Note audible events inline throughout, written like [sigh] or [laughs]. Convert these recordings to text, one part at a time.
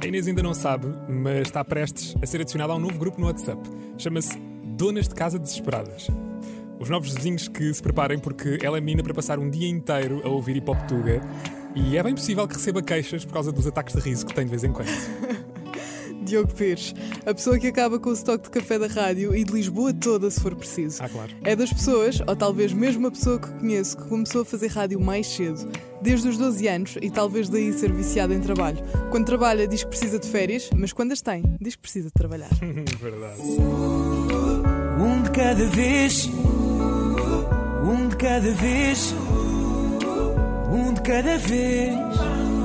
A Inês ainda não sabe, mas está prestes a ser adicionada a um novo grupo no WhatsApp. Chama-se Donas de Casa Desesperadas. Os novos vizinhos que se preparem porque ela é menina para passar um dia inteiro a ouvir hip hop e é bem possível que receba queixas por causa dos ataques de riso que tem de vez em quando. Diogo Pires, a pessoa que acaba com o estoque de café da rádio e de Lisboa toda, se for preciso. Ah, claro. É das pessoas, ou talvez mesmo a pessoa que conheço, que começou a fazer rádio mais cedo, desde os 12 anos, e talvez daí ser viciada em trabalho. Quando trabalha, diz que precisa de férias, mas quando as tem, diz que precisa de trabalhar. [laughs] Verdade. Um de cada vez, um de cada vez, um de cada vez.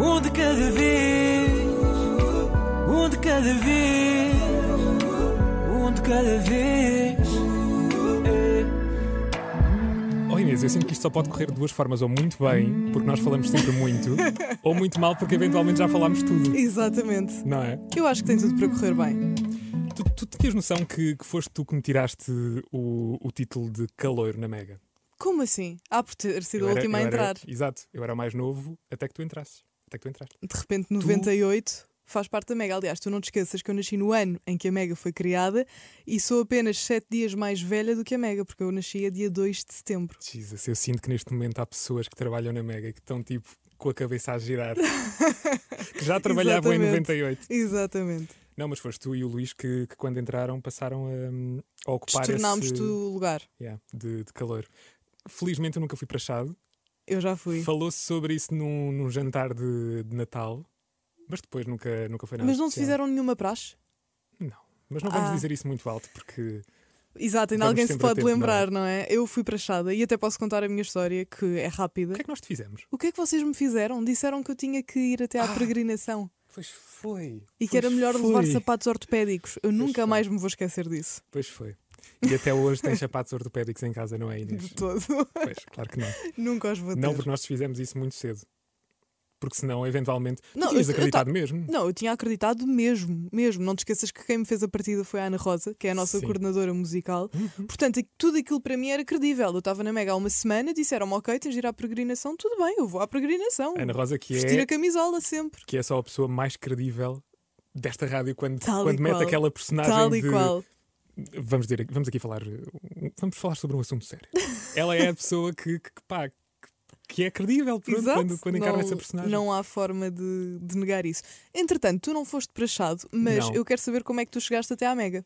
Um de cada vez, um de cada vez, um de cada vez. Oh Inês, eu sinto que isto só pode correr de duas formas, ou muito bem, porque nós falamos sempre muito, [laughs] ou muito mal, porque eventualmente já falámos tudo. Exatamente. Não é? Eu acho que tem tudo para correr bem. Tu, tu tinhas noção que, que foste tu que me tiraste o, o título de caloiro na Mega? Como assim? Ah, por ter sido Eu a era- última a eu era- entrar. exato, eu era o mais novo até que tu entrasses. Até que tu entraste. De repente, 98 faz parte da Mega. Aliás, tu não te esqueças que eu nasci no ano em que a Mega foi criada e sou apenas 7 dias mais velha do que a Mega, porque eu nasci a dia 2 de setembro. Jesus, eu sinto que neste momento há pessoas que trabalham na Mega que estão tipo com a cabeça a girar. [laughs] que já trabalhavam em Exatamente. 98. Exatamente. Não, mas foste tu e o Luís que, que quando entraram passaram a, a ocupar Tornámos-te esse o lugar. yeah, de, de calor. Felizmente eu nunca fui para Chado. Eu já fui. Falou-se sobre isso num, num jantar de, de Natal, mas depois nunca, nunca foi nada. Mas não te especial. fizeram nenhuma praxe? Não, mas não vamos Ah. dizer isso muito alto porque. Exato, ainda Vamos alguém se pode tempo, lembrar, não é? Eu fui para Chada e até posso contar a minha história, que é rápida. O que é que nós te fizemos? O que é que vocês me fizeram? Disseram que eu tinha que ir até à Ah. peregrinação Pois foi. e que era Pois melhor foi. levar sapatos ortopédicos. Eu nunca foi. mais me vou esquecer disso. Pois foi. E até hoje tens sapatos ortopédicos em casa, não é, Inês? De todo. Pois, claro que não. nunca os vou ter. Não, porque nós fizemos isso muito cedo. Porque senão, eventualmente. Não, tu tinhas eu- eu acreditado mesmo. Não, eu tinha acreditado mesmo, mesmo. Não te esqueças que quem me fez a partida foi a Ana Rosa, que é a nossa Sim. coordenadora musical. Uhum. Portanto, tudo aquilo para mim era credível. Eu estava na Mega há uma semana, disseram-me, ok, tens de ir à peregrinação, tudo bem, eu vou à peregrinação. Ana Rosa, que Vestir é, a camisola sempre. que é só a pessoa mais credível desta rádio quando, Tal quando mete qual. aquela personagem Tal e de. qual. Vamos, dizer, vamos aqui falar. Vamos falar sobre um assunto sério. [laughs] Ela é a pessoa que, que, pá, que- que é credível pronto, quando, quando encarna não, essa personagem. Não há forma de, de negar isso. Entretanto, tu não foste para Chado, mas Não. eu quero saber como é que tu chegaste até à Mega.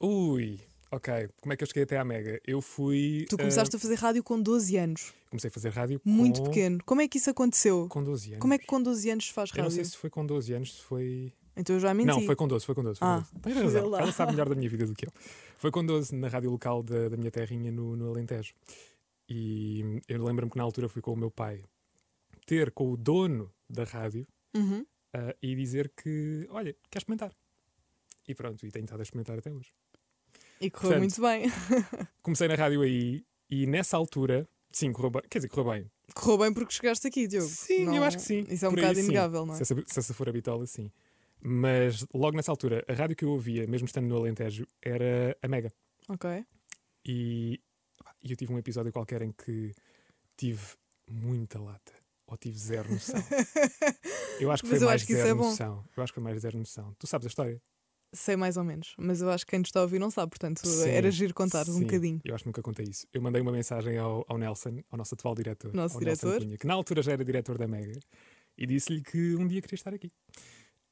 Ui, ok. Como é que eu cheguei até à Mega? Eu fui. Tu eh, começaste a fazer rádio com 12 anos, comecei a fazer rádio muito com, pequeno. Como é que isso aconteceu? Com 12 anos. Como é que com 12 anos faz Eu não rádio? sei se foi com 12 anos, se foi. Então eu já menti. Não, foi com 12, foi com 12. Foi Ah, com 12. Tens vê razão. Ela sabe melhor da minha vida do que eu. Foi com 12 na rádio local da, da minha terrinha no, no Alentejo. E eu lembro-me que na altura fui com o meu pai ter com o dono da rádio Uhum. ah, e dizer que, olha, quer experimentar? E pronto, e tenho estado a experimentar até hoje. E correu Portanto, muito bem. [laughs] Comecei na rádio aí e nessa altura, sim, correu bem. Quer dizer, correu bem. Correu bem porque chegaste aqui, Diogo. Sim, Não- eu acho que sim. Isso é um Por aí, bocado sim. inegável, não é? Se essa, se essa for a bitola, sim. Mas logo nessa altura, a rádio que eu ouvia, mesmo estando no Alentejo, era a Mega. Ok. E, e eu tive um episódio qualquer em que tive muita lata. Ou tive zero noção. [laughs] Eu acho que foi mais que isso zero é noção. Eu acho que foi mais zero noção. Tu sabes a história? Sei mais ou menos, mas eu acho que quem nos está a ouvir não sabe, portanto Sim, era giro contar um bocadinho. Eu acho que nunca contei isso. Eu mandei uma mensagem ao, ao Nelson, ao nosso atual diretor. Nosso diretor. Cunha, que na altura já era diretor da Mega, e disse-lhe que um dia queria estar aqui.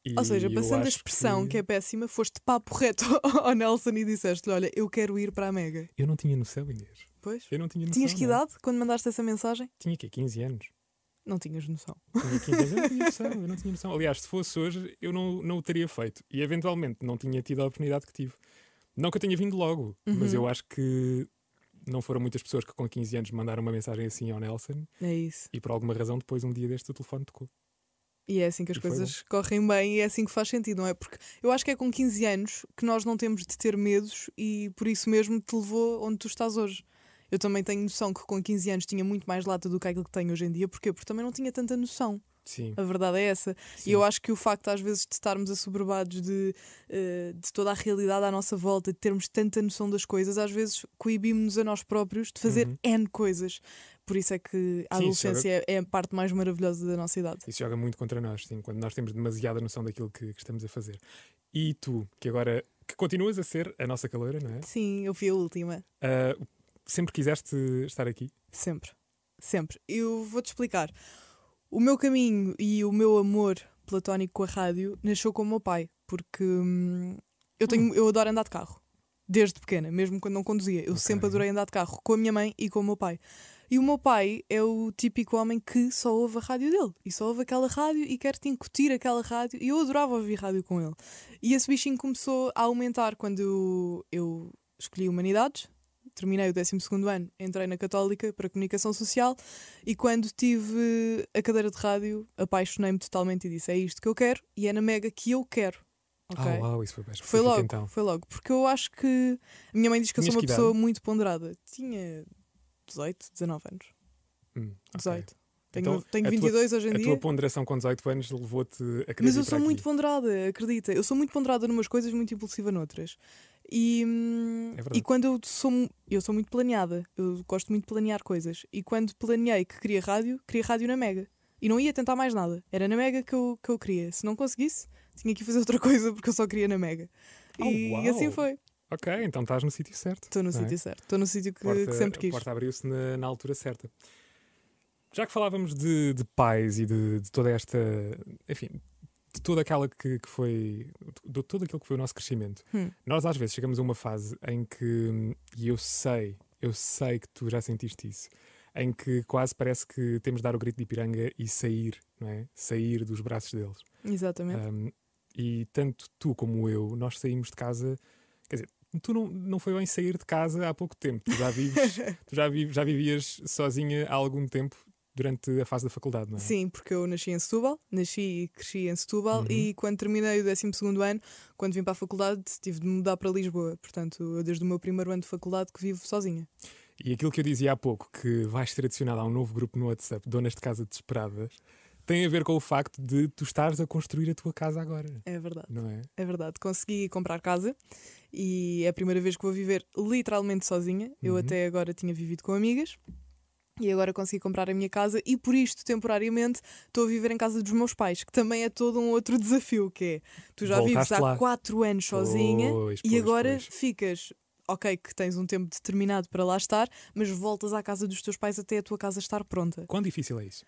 E Ou seja, passando a expressão que... é péssima, foste papo reto [laughs] ao Nelson e disseste-lhe: Olha, eu quero ir para a Mega. Eu não tinha noção, Inês. Pois. Eu não tinha noção. Tinhas que não. idade quando mandaste essa mensagem? Tinha que 15 anos. Não tinhas noção. Tinha 15 anos, eu não tinha [laughs] noção, eu não tinha noção. Aliás, se fosse hoje, eu não, não o teria feito. E eventualmente não tinha tido a oportunidade que tive. Não que eu tenha vindo logo, mas Uhum. eu acho que não foram muitas pessoas que com 15 anos mandaram uma mensagem assim ao Nelson É isso. e por alguma razão depois um dia deste o telefone tocou. E é assim que as E coisas correm bem e é assim que faz sentido, não é? Porque eu acho que é com 15 anos que nós não temos de ter medos e por isso mesmo te levou onde tu estás hoje. Eu também tenho noção que com 15 anos tinha muito mais lata do que aquilo que tenho hoje em dia. Porquê? Porque também não tinha tanta noção. Sim. A verdade é essa. sim. E eu acho que o facto, às vezes, de estarmos assoberbados de, eh, de toda a realidade à nossa volta, de termos tanta noção das coisas, às vezes coibimos-nos a nós próprios de fazer Uhum. N coisas. Por isso é que a Sim, adolescência é a parte mais maravilhosa da nossa idade. Isso joga muito contra nós, sim, quando nós temos demasiada noção daquilo que, que estamos a fazer. E tu, que agora que continuas a ser a nossa caloira, não é? Sim, eu fui a última. Ah, sempre quiseste estar aqui? Sempre. Sempre. Eu vou-te explicar. O meu caminho e o meu amor platónico com a rádio nasceu com o meu pai, porque hum, eu, tenho, eu adoro andar de carro. Desde pequena, mesmo quando não conduzia. Eu Ok. sempre adorei andar de carro com a minha mãe e com o meu pai. E o meu pai é o típico homem que só ouve a rádio dele. E só ouve aquela rádio e quer te incutir aquela rádio. E eu adorava ouvir rádio com ele. E esse bichinho começou a aumentar quando eu, escolhi Humanidades. Terminei o 12 ano, entrei na Católica para Comunicação Social e quando tive a cadeira de rádio, apaixonei-me totalmente e disse: É isto que eu quero e é na Mega que eu quero. Ok? Ah, uau, isso foi bem Foi logo, então. foi logo. Porque eu acho que. A minha mãe diz que eu sou uma pessoa muito ponderada. Tinha 18, 19 anos. Hum, ok. 18. Tenho, Então, tenho a tua- 22 hoje em A dia. tua ponderação com 18 anos levou-te a querer Mas eu sou aqui. muito ponderada, acredita. Eu sou muito ponderada numas coisas, muito impulsiva noutras. E, hum, É e quando eu sou, eu sou muito planeada, eu gosto muito de planear coisas. E quando planeei que queria rádio, queria rádio na Mega. E não ia tentar mais nada. Era na Mega que eu, que eu queria. Se não conseguisse, tinha que fazer [laughs] outra coisa porque eu só queria na Mega. Oh, e uau. assim foi. Ok, então estás no sítio certo. Estou no é? sítio certo. Estou no sítio que, porta, que sempre quis. A porta abriu-se na, na altura certa. Já que falávamos de, de pais e de, de toda esta. Enfim, de toda aquela que, que foi. de todo aquilo que foi o nosso crescimento, Hum. nós às vezes chegamos a uma fase em que. E eu sei, eu sei que tu já sentiste isso. Em que quase parece que temos de dar o grito de Ipiranga e sair, não é? Sair dos braços deles. Exatamente. Um, e tanto tu como eu, nós saímos de casa. Quer dizer, tu não, não foi bem sair de casa há pouco tempo. Tu já vives, [laughs] tu já, vi- já vivias sozinha há algum tempo durante a fase da faculdade, não é? Sim, porque eu nasci em Setúbal, nasci e cresci em Setúbal Uhum. e quando terminei o 12 ano, quando vim para a faculdade, tive de mudar para Lisboa. Portanto, eu desde o meu primeiro ano de faculdade que vivo sozinha. E aquilo que eu dizia há pouco, que vais ser adicionado a um novo grupo no WhatsApp, Donas de Casa Desesperadas, tem a ver com o facto de tu estares a construir a tua casa agora, É verdade, não é? é verdade. Consegui comprar casa e é a primeira vez que vou viver literalmente sozinha. Eu Uhum. até agora tinha vivido com amigas. E agora consegui comprar a minha casa e por isto, temporariamente, estou a viver em casa dos meus pais, que também é todo um outro desafio, que é, tu já vives Voltaste há lá. quatro anos sozinha Pois, e pois, agora pois. ficas, ok, que tens um tempo determinado para lá estar, mas voltas à casa dos teus pais até a tua casa estar pronta. Quão difícil é isso?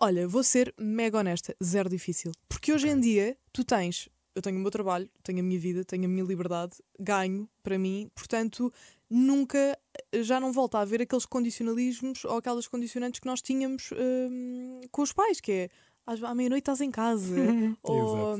Olha, vou ser mega honesta, zero difícil. Porque hoje em dia tu tens, eu tenho o meu trabalho, tenho a minha vida, tenho a minha liberdade, ganho para mim, portanto nunca eh, já não volta a haver aqueles condicionalismos ou aquelas condicionantes que nós tínhamos hum, com os pais, que é às- à meia-noite estás em casa, [laughs] ou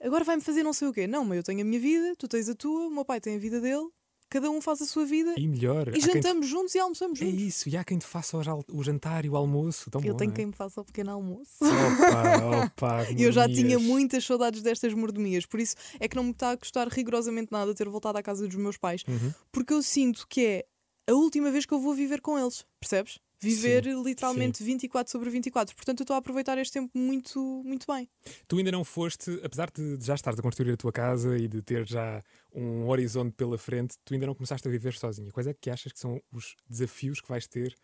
agora vai-me fazer não sei o quê. Não, mas eu tenho a minha vida, tu tens a tua, o meu pai tem a vida dele, cada um faz a sua vida E melhor, e quem te- jantamos juntos e almoçamos é juntos. isso, e há quem te faça o jantar e o almoço. Tão eu bom, tenho é? quem me faça o pequeno almoço. Opa, [laughs] opa, E eu já tinha muitas saudades destas mordomias, por isso é que não me está a custar rigorosamente nada ter voltado à casa dos meus pais, Uhum. porque eu sinto que é a última vez que eu vou viver com eles, percebes? Viver literalmente 24 sobre 24. Portanto, eu estou a aproveitar este tempo muito, muito bem. Tu ainda não foste, apesar de já estares a construir a tua casa e de ter já um horizonte pela frente, tu ainda não começaste a viver sozinha. Quais é que achas que são os desafios que vais ter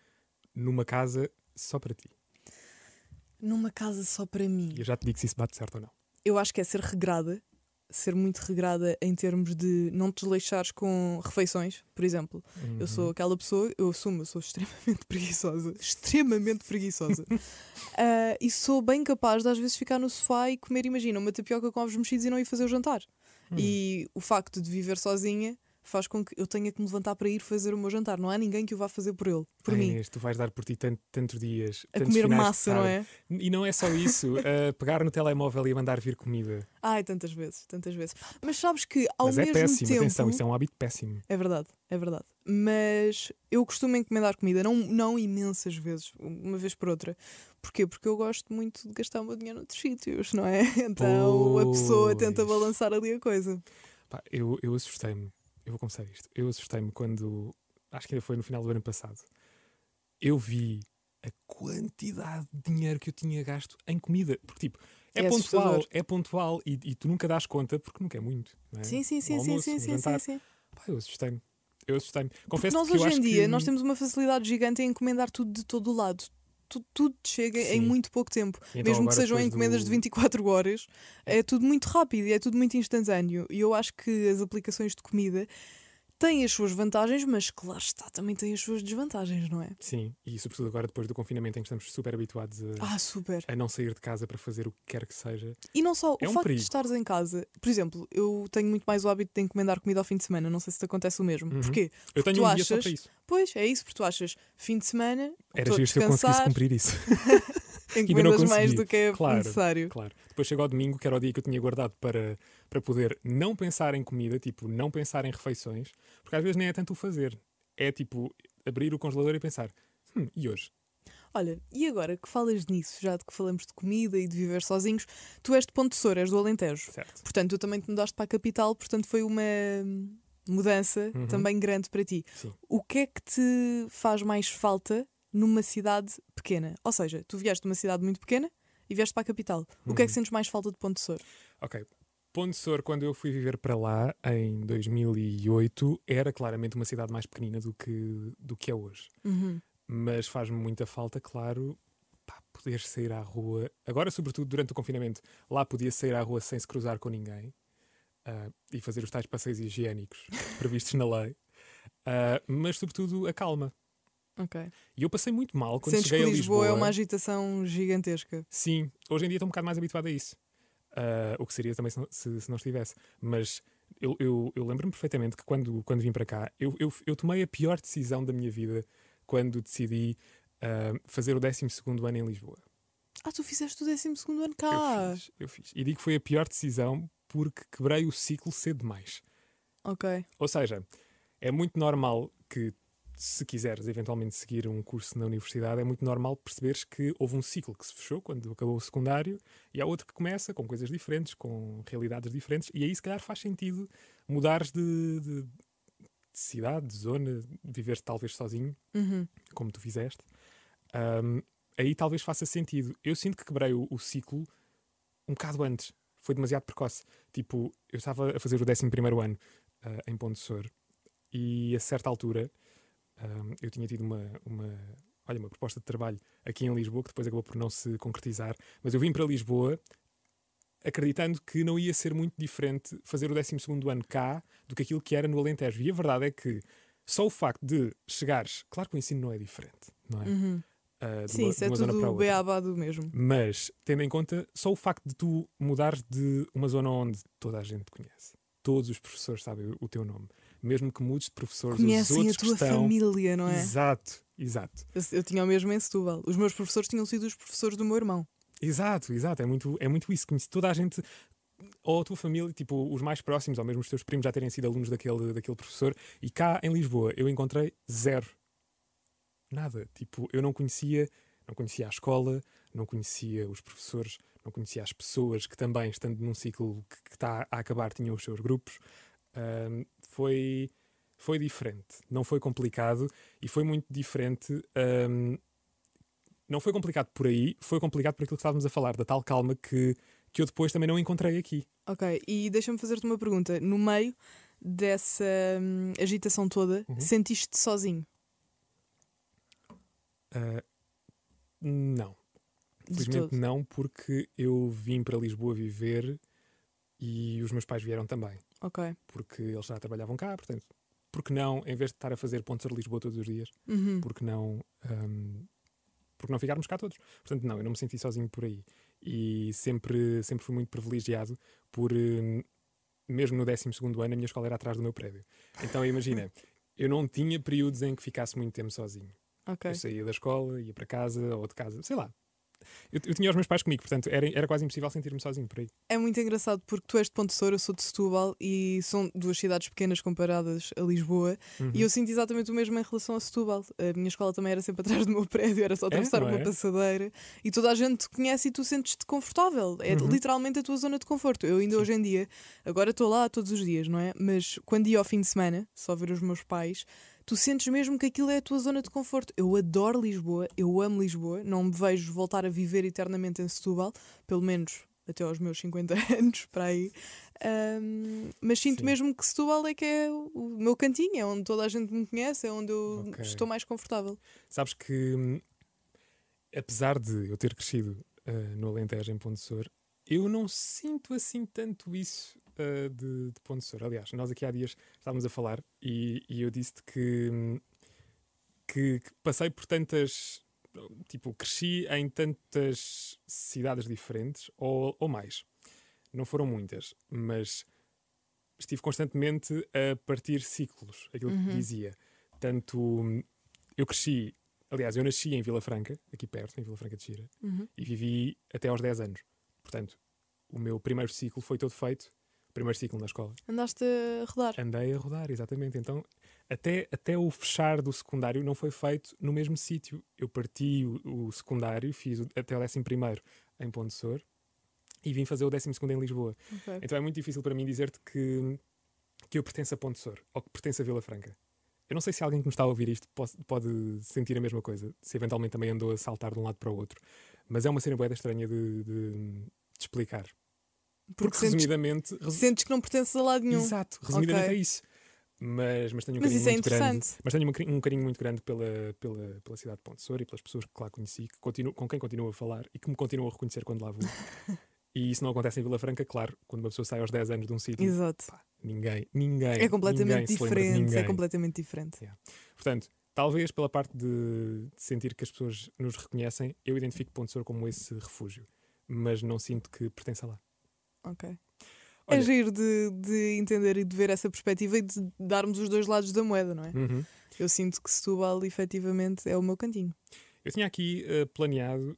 numa casa só para ti? Numa casa só para mim. Eu já te digo se isso bate certo ou não. Eu acho que é ser regrada, ser muito regrada em termos de não te desleixares com refeições, por exemplo. Eu Uhum. sou aquela pessoa, eu assumo, eu sou extremamente [laughs] preguiçosa, extremamente preguiçosa. [laughs] Ah, e sou bem capaz de às vezes ficar no sofá e comer, imagina, uma tapioca com ovos mexidos e não ir fazer o jantar. Hum. E o facto de viver sozinha faz com que eu tenha que me levantar para ir fazer o meu jantar. Não há ninguém que o vá fazer por ele, por Ai, mim. Inês, tu vais dar por ti tant- tantos dias. A comer massa, não é? E não é só isso, a [laughs] pegar no telemóvel e a mandar vir comida. Ai, tantas vezes, tantas vezes. Mas sabes que ao Mas é mesmo péssimo, tempo. atenção, isso é um hábito péssimo. É verdade, é verdade. Mas eu costumo encomendar comida, não, não imensas vezes, uma vez por outra. Porquê? Porque eu gosto muito de gastar o meu dinheiro noutros sítios, não é? [laughs] Então a pessoa tenta Pois. balançar ali a coisa. Pá, eu, eu assustei-me, eu vou confessar isto. Eu assustei-me quando, acho que ainda foi no final do ano passado, eu vi a quantidade de dinheiro que eu tinha gasto em comida. Porque, tipo, é, É pontual, assustador. é pontual e, e tu nunca dás conta porque nunca é muito. é? Sim, sim, sim, sim, almoço, sim, sim, sim, sim. Pá, eu assustei-me. Eu assustei-me. Porque Confesso nós que hoje em dia que... nós temos uma facilidade gigante em encomendar tudo de todo o lado. Tudo, tudo te chega em Sim. muito pouco tempo. Então, Mesmo que sejam encomendas do- de 24 horas, é tudo muito rápido e é tudo muito instantâneo. E eu acho que as aplicações de comida têm as suas vantagens, mas claro está, também têm as suas desvantagens, não é? Sim, e sobretudo agora depois do confinamento em que estamos super habituados a, Ah, super. a não sair de casa para fazer o que quer que seja. E não só É o um facto perigo. de estares em casa, por exemplo, eu tenho muito mais o hábito de encomendar comida ao fim de semana. Não sei se te acontece o mesmo. Uhum. Porquê? Eu Porque tenho tu um dia só achas- para isso. Pois é isso, porque tu achas fim de semana, Era giro se eu conseguisse cumprir isso. [laughs] encomendas mais do que é Claro. necessário. Claro. Depois chegou ao domingo, que era o dia que eu tinha guardado para, para poder não pensar em comida, tipo, não pensar em refeições, porque às vezes nem é tanto o fazer. É tipo abrir o congelador e pensar, hum, e hoje? Olha, e agora que falas nisso, já de que falamos de comida e de viver sozinhos, tu és de Ponte Sor, és do Alentejo. Certo. Portanto, tu também te mudaste para a capital, portanto foi uma mudança Uhum. também grande para ti. Sim. O que é que te faz mais falta numa cidade pequena? Ou seja, tu vieste de uma cidade muito pequena e vieste para a capital. O que é que Uhum. sentes mais falta de Ponte Sor? Ok. Ponte Sor, quando eu fui viver para lá, em 2008, era claramente uma cidade mais pequenina do que, do que é hoje. Uhum. Mas faz-me muita falta, claro, pá, poder sair à rua. Agora, sobretudo durante o confinamento, lá podia sair à rua sem se cruzar com ninguém ah, e fazer os tais passeios higiênicos [laughs] previstos na lei. Ah, mas, sobretudo, a calma. Ok. E eu passei muito mal quando Sentes que cheguei a Lisboa, Lisboa. é uma agitação gigantesca. Sim, hoje em dia estou um bocado mais habituado a isso. Ah, o que seria também se não, se, se não estivesse. Mas eu, eu, eu lembro-me perfeitamente que quando, quando vim para cá, eu, eu, eu tomei a pior decisão da minha vida quando decidi ah, fazer o 12 ano em Lisboa. Ah, tu fizeste o 12 ano cá. Eu fiz, eu fiz. E digo que foi a pior decisão porque quebrei o ciclo cedo demais. Ok. Ou seja, é muito normal que, se quiseres eventualmente seguir um curso na universidade, é muito normal perceberes que houve um ciclo que se fechou quando acabou o secundário e há outro que começa com coisas diferentes, com realidades diferentes, e aí se calhar faz sentido mudares de, de- de cidade, de zona, viver talvez sozinho, Uhum. como tu fizeste. Ahm, aí talvez faça sentido. Eu sinto que quebrei o, o ciclo um bocado antes. Foi demasiado precoce. Tipo, eu estava a fazer o 11 ano ah, em Ponte Sor e a certa altura ahm, eu tinha tido uma, uma, olha, uma proposta de trabalho aqui em Lisboa que depois acabou por não se concretizar. Mas eu vim para Lisboa acreditando que não ia ser muito diferente fazer o 12 ano cá do que aquilo que era no Alentejo. E a verdade é que só o facto de chegares, claro que o ensino não é diferente, não é? Uhum. De Sim, uma- isso é tudo beabá do mesmo. Mas, tendo em conta, só o facto de tu mudares de uma zona onde toda a gente te conhece, todos os professores sabem o teu nome, mesmo que mudes de professores, os Conhecem a outros tua estão... família, não é? Exato, exato. Eu, eu tinha o mesmo em Setúbal. Os meus professores tinham sido os professores do meu irmão. Exato, exato. É muito, é muito isso. Conhece toda a gente, ou a tua família, tipo, os mais próximos, ou mesmo os teus primos já terem sido alunos daquele, daquele professor. E cá em Lisboa eu encontrei zero. Nada. Tipo, eu não conhecia, não conhecia a escola, não conhecia os professores, não conhecia as pessoas que também, estando num ciclo que, que está a acabar, tinham os seus grupos. Ahm, foi, foi diferente. Não foi complicado e foi muito diferente. ahm, não foi complicado por aí, foi complicado por aquilo que estávamos a falar, da tal calma que, que eu depois também não encontrei aqui. Ok, e deixa-me fazer-te uma pergunta. No meio dessa hum, agitação toda, Uhum. sentiste-te sozinho? Ah, não. Felizmente não, porque eu vim para Lisboa viver e os meus pais vieram também, Ok. porque eles já trabalhavam cá, portanto, porque não, em vez de estar a fazer pontos de Lisboa todos os dias, Uhum. porque não, ahm, porque não ficarmos cá todos. Portanto, não, eu não me senti sozinho por aí. E sempre, sempre fui muito privilegiado por, hum, mesmo no 12 ano, a minha escola era atrás do meu prédio. Então, imagina, [laughs] eu não tinha períodos em que ficasse muito tempo sozinho. Ok. Eu saía da escola, ia para casa, ou de casa, sei lá. Eu, eu tinha os meus pais comigo, portanto, era, era quase impossível sentir-me sozinho por aí. É muito engraçado porque tu és de Ponte de Sor, eu sou de Setúbal e são duas cidades pequenas comparadas a Lisboa Uhum. e eu sinto exatamente o mesmo em relação a Setúbal. A minha escola também era sempre [laughs] atrás do meu prédio, era só atravessar não uma é? passadeira e toda a gente te conhece e tu sentes-te confortável. É Uhum. literalmente a tua zona de conforto. Eu ainda Sim. hoje em dia, agora estou lá todos os dias, não é? Mas quando ia ao fim de semana, só ver os meus pais, tu sentes mesmo que aquilo é a tua zona de conforto. Eu adoro Lisboa, eu amo Lisboa, não me vejo voltar a viver eternamente em Setúbal, pelo menos até aos meus 50 [laughs] anos, para aí. Ahm, mas sinto Sim. mesmo que Setúbal é que é o meu cantinho, é onde toda a gente me conhece, é onde eu Ok. estou mais confortável. Sabes que, hum, apesar de eu ter crescido ah, no Alentejo, em Ponte Sor, eu não sinto assim tanto isso ah, de, de Ponte Sor. Aliás, nós aqui há dias estávamos a falar e, e eu disse-te que, que, que passei por tantas. Tipo, cresci em tantas cidades diferentes ou, ou mais. Não foram muitas, mas estive constantemente a partir ciclos, aquilo que Uhum. dizia. Tanto eu cresci, aliás, eu nasci em Vila Franca, aqui perto, em Vila Franca de Xira, Uhum. e vivi até aos 10 anos. Portanto, o meu primeiro ciclo foi todo feito, primeiro ciclo na escola. Andaste a rodar. Andei a rodar, exatamente. Então, até, até o fechar do secundário não foi feito no mesmo sítio. Eu parti o, o secundário, fiz o- até o 11 em Ponte Sor e vim fazer o 12 em Lisboa. Ok. Então é muito difícil para mim dizer-te que, que eu pertenço a Ponte Sor ou que pertenço a Vila Franca. Eu não sei se alguém que me está a ouvir isto pode, pode sentir a mesma coisa, se eventualmente também andou a saltar de um lado para o outro. Mas é uma cena boeda estranha de, de- de explicar. Porque, sentes, resumidamente. resu- sentes que não pertences a lado nenhum. Exato, resumidamente Ok. é isso. Mas, mas tenho um Mas carinho é muito grande. interessante. Mas tenho um, cari- um carinho muito grande pela, pela, pela cidade de Ponte Sor e pelas pessoas que lá conheci, que continuo, com quem continuo a falar e que me continuam a reconhecer quando lá vou. [laughs] e isso não acontece em Vila Franca, claro, quando uma pessoa sai aos 10 anos de um sítio. Exato. pá, Ninguém, ninguém. É completamente ninguém diferente. É completamente diferente. Portanto, talvez pela parte de, de sentir que as pessoas nos reconhecem, eu identifico Ponte Sor como esse refúgio. Mas não sinto que pertença lá. Ok. Olha- É giro de, de entender e de ver essa perspectiva e de darmos os dois lados da moeda, não é? Uhum. Eu sinto que Setúbal efetivamente é o meu cantinho. Eu tinha aqui eh, planeado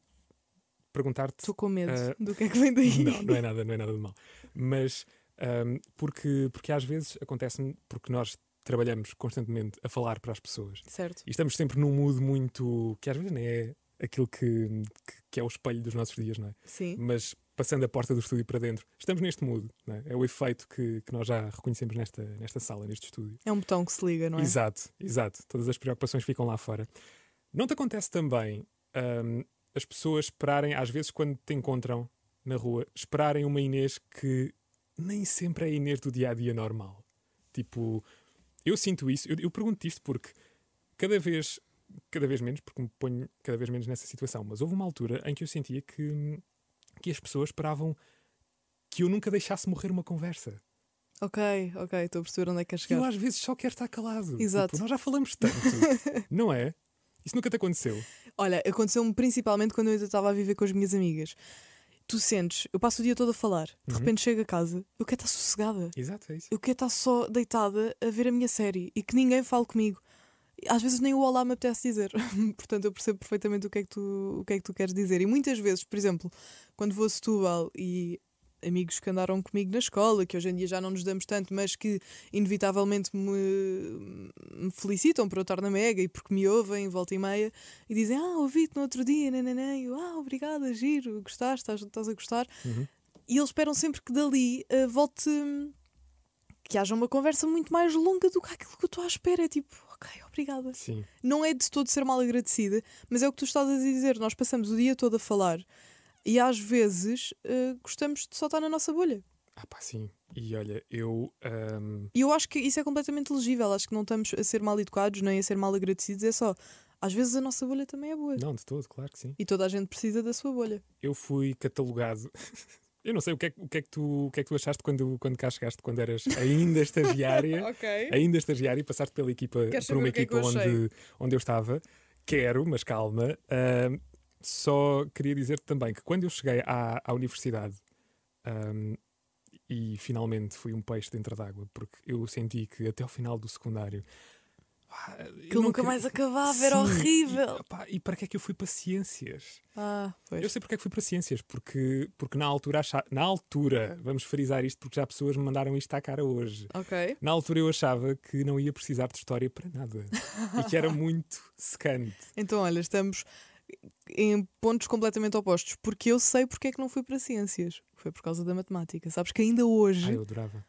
perguntar-te Estou com medo Ah, do que é que vem daí. Não, não é nada, não é nada de mal. Mas ahm, porque, porque às vezes acontece-me, porque nós trabalhamos constantemente a falar para as pessoas Certo. e estamos sempre num mood muito que às vezes nem é aquilo que, que, que é o espelho dos nossos dias, não é? Sim. Mas passando a porta do estúdio para dentro, estamos neste mood, é? É o efeito que, que nós já reconhecemos nesta, nesta sala, neste estúdio. É um botão que se liga, não é? Exato, exato. Todas as preocupações ficam lá fora. Não te acontece também ahm, as pessoas esperarem, às vezes, quando te encontram na rua, esperarem uma Inês que nem sempre é a Inês do dia a dia normal? Tipo, eu sinto isso, eu, eu pergunto isto porque cada vez, cada vez menos, porque me ponho cada vez menos nessa situação, mas houve uma altura em que eu sentia que, que as pessoas esperavam que eu nunca deixasse morrer uma conversa. Ok, ok, estou a perceber onde é que E eu chegar. às vezes só quero estar calado. Exato. Tipo, nós já falamos tanto, [laughs] não é? Isso nunca te aconteceu. Olha, aconteceu-me principalmente quando eu ainda estava a viver com as minhas amigas. Tu sentes, eu passo o dia todo a falar, de Uhum. repente chego a casa, eu quero estar sossegada. Exato, é isso. Eu quero estar só deitada a ver a minha série e que ninguém fale comigo. Às vezes nem o olá me apetece dizer. [laughs] Portanto, eu percebo perfeitamente o que, é que tu, o que é que tu queres dizer. E muitas vezes, por exemplo, quando vou a Setúbal e amigos que andaram comigo na escola, que hoje em dia já não nos damos tanto, mas que inevitavelmente me, me felicitam por eu estar na Mega e porque me ouvem volta e meia e dizem: Ah, ouvi-te no outro dia, nananã. E eu, ah, obrigada, giro, gostaste, estás, estás a gostar. Uhum. E eles esperam sempre que dali eh, volte que haja uma conversa muito mais longa do que aquilo que eu estou à espera. É tipo, ok, obrigada. Sim. Não é de todo ser mal agradecida, mas é o que tu estás a dizer. Nós passamos o dia todo a falar e às vezes eh, gostamos de só estar na nossa bolha. Ah, pá, sim. E olha, eu. E eu acho que isso é completamente legível. Acho que não estamos a ser mal educados nem a ser mal agradecidos. É só, às vezes a nossa bolha também é boa. não, de todo, claro que sim. E toda a gente precisa da sua bolha. Eu fui catalogado. [laughs] eu não sei o que é, que- o que, é que, tu, o que, é que tu achaste quando, quando cá chegaste, quando eras ainda estagiária. [laughs] Ok. ainda estagiária e passaste pela equipa, Queres por uma o é equipa onde, onde eu estava. Quero, mas calma. Ahm, só queria dizer também que quando eu cheguei à, à universidade ahm, e finalmente fui um peixe dentro d'água, porque eu senti que até ao final do secundário. Não nunca queria- mais acabava, era Sim, horrível. E, pá, e para que é que eu fui para ciências? Ah. Eu sei porque é que fui para ciências, porque, porque na altura achava, na altura, vamos frisar isto porque já pessoas me mandaram isto à cara hoje. Ok. Na altura eu achava que não ia precisar de história para nada e que era [laughs] muito secante. Então, olha, estamos em pontos completamente opostos. Porque eu sei porque é que não fui para ciências. Foi por causa da matemática. Sabes que ainda hoje Ah, eu adorava.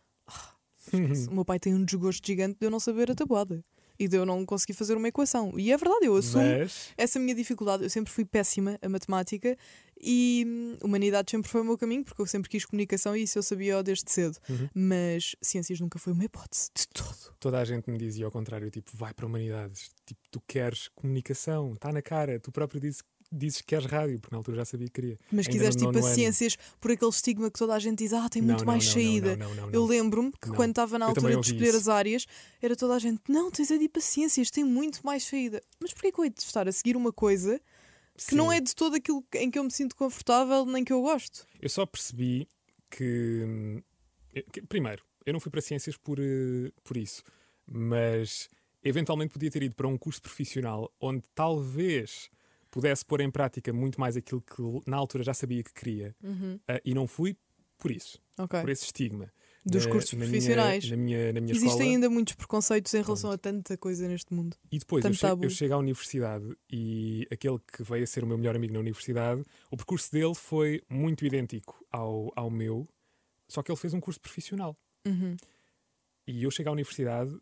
o meu pai tem um desgosto gigante de eu não saber a tabuada. E de eu não conseguir fazer uma equação. E é verdade, eu assumo Mas essa minha dificuldade. Eu sempre fui péssima a matemática e hum, humanidade sempre foi o meu caminho, porque eu sempre quis comunicação e isso eu sabia desde cedo. Uhum. Mas ciências nunca foi uma hipótese de todo. toda a gente me dizia ao contrário, tipo, vai para humanidades, tipo, tu queres comunicação, está na cara, tu próprio dizes, dizes que queres rádio, porque na altura já sabia que queria. Mas Ainda quiseste ir para ciências por aquele estigma que toda a gente diz, ah, tem muito Não, mais não, não, saída. Não, não, não, não, Eu não. lembro-me que Não. quando estava na altura de escolher isso. as áreas, era toda a gente, não, tens é de ir para ciências, tem muito mais saída. Mas porquê que eu hei de estar a seguir uma coisa que não Sim. é de todo aquilo em que eu me sinto confortável nem que eu gosto? Eu só percebi que, hum, que- Primeiro, eu não fui para ciências por, eh, por isso, mas eventualmente podia ter ido para um curso profissional onde talvez pudesse pôr em prática muito mais aquilo que na altura já sabia que queria. Ah, e não fui por isso, Ok. por esse estigma. Dos Na- cursos na minha- profissionais. na minha, na minha Existem escola. ainda muitos preconceitos em relação a tanta coisa neste mundo. E depois eu, tanto che- tabu. eu chego à universidade e aquele que veio a ser o meu melhor amigo na universidade, o percurso dele foi muito idêntico ao, ao meu, só que ele fez um curso profissional. Uhum. E eu chego à universidade,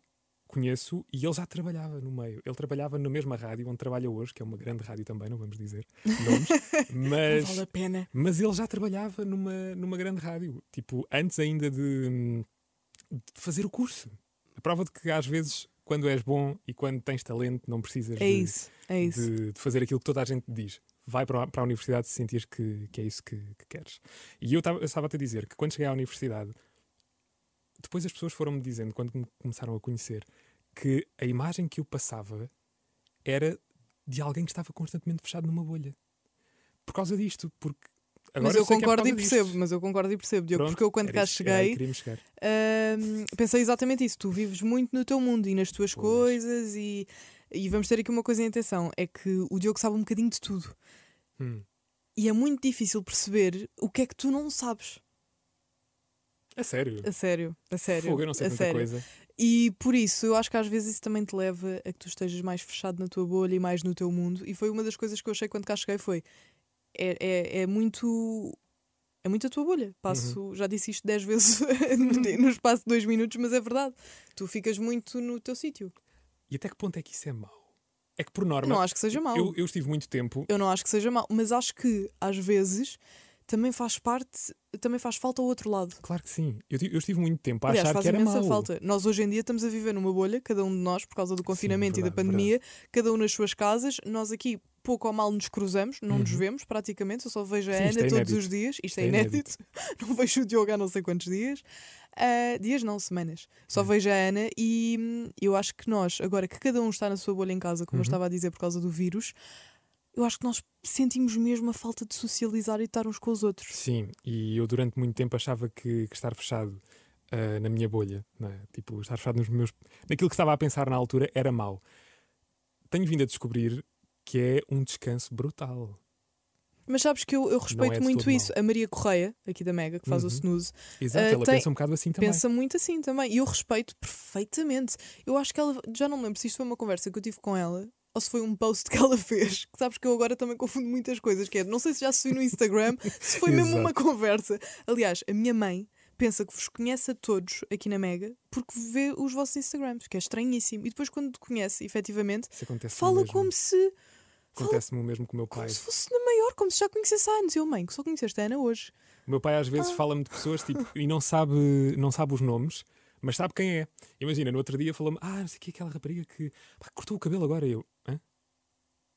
conheço, e ele já trabalhava no meio. Ele trabalhava na mesma rádio onde trabalha hoje, que é uma grande rádio também, não vamos dizer [laughs] nomes, Não mas, vale a pena. mas ele já trabalhava numa, numa grande rádio. Tipo, antes ainda de, de fazer o curso. A prova de que às vezes, quando és bom e quando tens talento, não precisas É de, isso, é isso. de, de fazer aquilo que toda a gente diz. Vai para a, universidade se sentires que, que é isso que, que queres. E eu estava- a dizer que quando cheguei à universidade, depois as pessoas foram-me dizendo, quando me começaram a conhecer, que a imagem que eu passava era de alguém que estava constantemente fechado numa bolha. Por causa disto, porque. Agora mas eu que é concordo e causa disto. percebo, mas eu concordo e percebo, Diogo, Pronto, porque eu quando cá cheguei. Ahm, pensei exatamente isso. Tu vives muito no teu mundo e nas tuas Pois. coisas e, e vamos ter aqui uma coisa em atenção: é que o Diogo sabe um bocadinho de tudo. Hum. E é muito difícil perceber o que é que tu não sabes. É sério. A sério, a sério. Fogo, eu não sei a tanta sério. coisa. E por isso eu acho que às vezes isso também te leva a que tu estejas mais fechado na tua bolha e mais no teu mundo. E foi uma das coisas que eu achei quando cá cheguei foi é, é, é muito. É muito a tua bolha. Passo, Uhum. já disse isto dez vezes [laughs] no espaço de dois minutos, mas é verdade. Tu ficas muito no teu sítio. E até que ponto é que isso é mau? É que por norma. Não acho que seja mau. eu, eu estive muito tempo. Eu não acho que seja mau, mas acho que às vezes também faz parte, também faz falta ao outro lado. Claro que sim. Eu, eu estive muito tempo a Aliás, achar que era mau. falta. Nós hoje em dia estamos a viver numa bolha, cada um de nós, por causa do confinamento e da verdade, pandemia, cada um nas suas casas. Nós aqui pouco ou mal nos cruzamos, não nos Uhum. vemos praticamente. Eu só vejo a Sim, Ana é todos inédito. os dias. Isto é, é inédito. [laughs] não vejo o Diogo há não sei quantos dias. Ah, dias não, semanas. Só Uhum. vejo a Ana e hum, eu acho que nós, agora que cada um está na sua bolha em casa, como eu Uhum. estava a dizer por causa do vírus, eu acho que nós sentimos mesmo a falta de socializar e estar uns com os outros. Sim, e eu durante muito tempo achava que, que estar fechado ah, na minha bolha, é? tipo, estar fechado nos meus. naquilo que estava a pensar na altura era mau. Tenho vindo a descobrir que é um descanso brutal. Mas sabes que eu, eu respeito é muito isso. A Maria Correia, aqui da Mega, que faz o Uhum. snooze, Exato, Ah, ela tem- pensa um bocado assim também. pensa muito assim também. E eu respeito perfeitamente. Eu acho que ela, já não me lembro se isto foi uma conversa que eu tive com ela ou se foi um post que ela fez. Que sabes que eu agora também confundo muitas coisas. Que é, não sei se já se viu no Instagram, se foi mesmo uma conversa. Aliás, a minha mãe pensa que vos conhece a todos aqui na Mega porque vê os vossos Instagrams, que é estranhíssimo. E depois, quando te conhece, efetivamente, fala mesmo. como se. Acontece-me o mesmo com o meu pai. como se fosse na maior, como se já conhecesse há anos. Eu, mãe, que só conheceste a Ana hoje. O meu pai às vezes Ah. fala-me de pessoas tipo, e não sabe, não sabe os nomes, mas sabe quem é. Imagina, no outro dia falou-me: Ah, não sei o que, aquela rapariga que pá, cortou o cabelo agora. E eu, hã?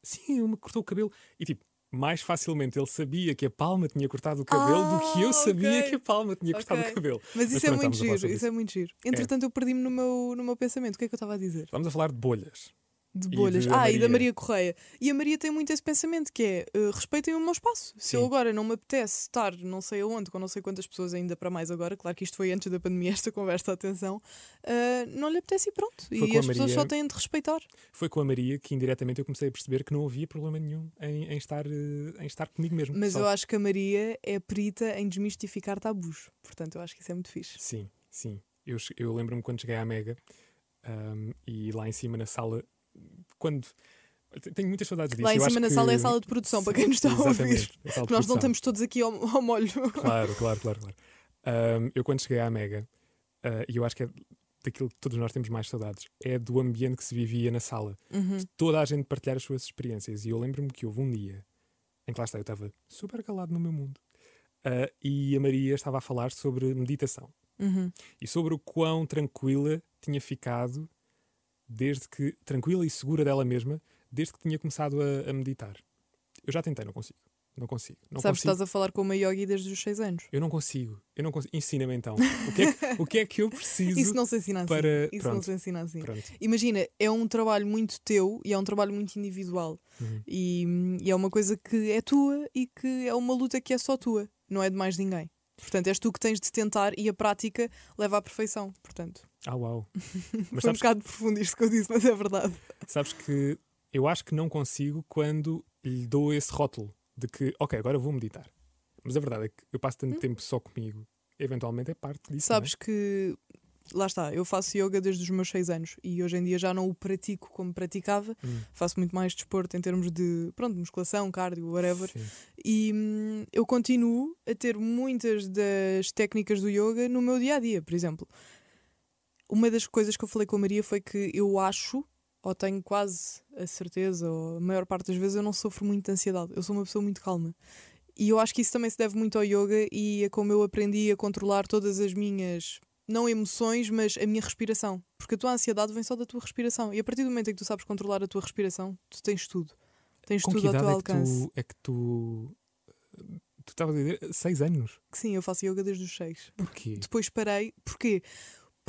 Sim, uma cortou o cabelo. E tipo, mais facilmente ele sabia que a Palma tinha cortado o cabelo do que eu Ah, sabia ok. que a Palma tinha cortado Ok. o cabelo. Mas isso é pronto, muito giro, isso é muito giro. Entretanto, eu perdi-me no meu, no meu pensamento. O que é que eu estava a dizer? Estamos a falar de bolhas. De E bolhas. de ah, e da Maria. Correia. E a Maria tem muito esse pensamento que é eh, respeitem o meu espaço. Se eu Sim. agora não me apetece estar não sei aonde, com não sei quantas pessoas ainda para mais agora, claro que isto foi antes da pandemia, [laughs] esta conversa, atenção, eh, não lhe apetece e pronto. Foi e as pessoas Maria. só têm de respeitar. Foi com a Maria que indiretamente eu comecei a perceber que não havia problema nenhum em, em estar, eh, em estar comigo mesmo. Mas Só- eu acho que a Maria é perita em desmistificar tabus. Portanto, eu acho que isso é muito fixe. Sim, sim. Eu, eu lembro-me quando cheguei à Mega ahm, e lá em cima na sala, quando. te- Tenho muitas saudades disso. Lá em cima na que- sala é a sala de produção, para quem nos está a ouvir. A Porque nós não estamos todos aqui ao, ao molho. Claro, claro, claro. claro. Ahm, eu quando cheguei à Mega, ah, e eu acho que é daquilo que todos nós temos mais saudades é do ambiente que se vivia na sala. Uhum. De toda a gente partilhar as suas experiências. E eu lembro-me que houve um dia em que lá está, eu estava super calado no meu mundo. ah, e a Maria estava a falar sobre meditação Uhum. e sobre o quão tranquila tinha ficado desde que tranquila e segura dela mesma desde que tinha começado a, a meditar. Eu já tentei, não consigo. Não consigo. Não Sabes que consigo. estás a falar com uma yogi desde os 6 anos. Eu não consigo. Eu não consigo. Ensina-me então. O que, é que, o que é que eu preciso Isso não se ensina assim. para- Isso não pronto. se ensina assim. Pronto. Imagina, é um trabalho muito teu e é um trabalho muito individual. Uhum. E, e é uma coisa que é tua e que é uma luta que é só tua, não é de mais ninguém. Portanto, és tu que tens de tentar e a prática leva à perfeição. Portanto, Ah, uau. [laughs] Mas foi um bocado profundo isto que eu disse, mas é verdade. sabes que eu acho que não consigo quando lhe dou esse rótulo de que, ok, agora vou meditar. Mas a verdade é que eu passo tanto tempo só comigo, eventualmente é parte disso. é? Hum? Sabes que, lá está, eu faço yoga desde os meus 6 anos e hoje em dia já não o pratico como praticava. Hum. Faço muito mais desporto em termos de, pronto, musculação, cardio, whatever. Sim. E hum, eu continuo a ter muitas das técnicas do yoga no meu dia a dia, por exemplo. Uma das coisas que eu falei com a Maria foi que eu acho, ou tenho quase a certeza, ou a maior parte das vezes eu não sofro muito de ansiedade. Eu sou uma pessoa muito calma. E eu acho que isso também se deve muito ao yoga e a como eu aprendi a controlar todas as minhas, não emoções, mas a minha respiração. Porque a tua ansiedade vem só da tua respiração. E a partir do momento em que tu sabes controlar a tua respiração, tu tens tudo. Tens Com que tudo ao teu é que, alcance. tu, é que tu. Tu estavas a dizer seis anos. Que sim, eu faço yoga desde os 6. Porquê? Depois parei. Porquê?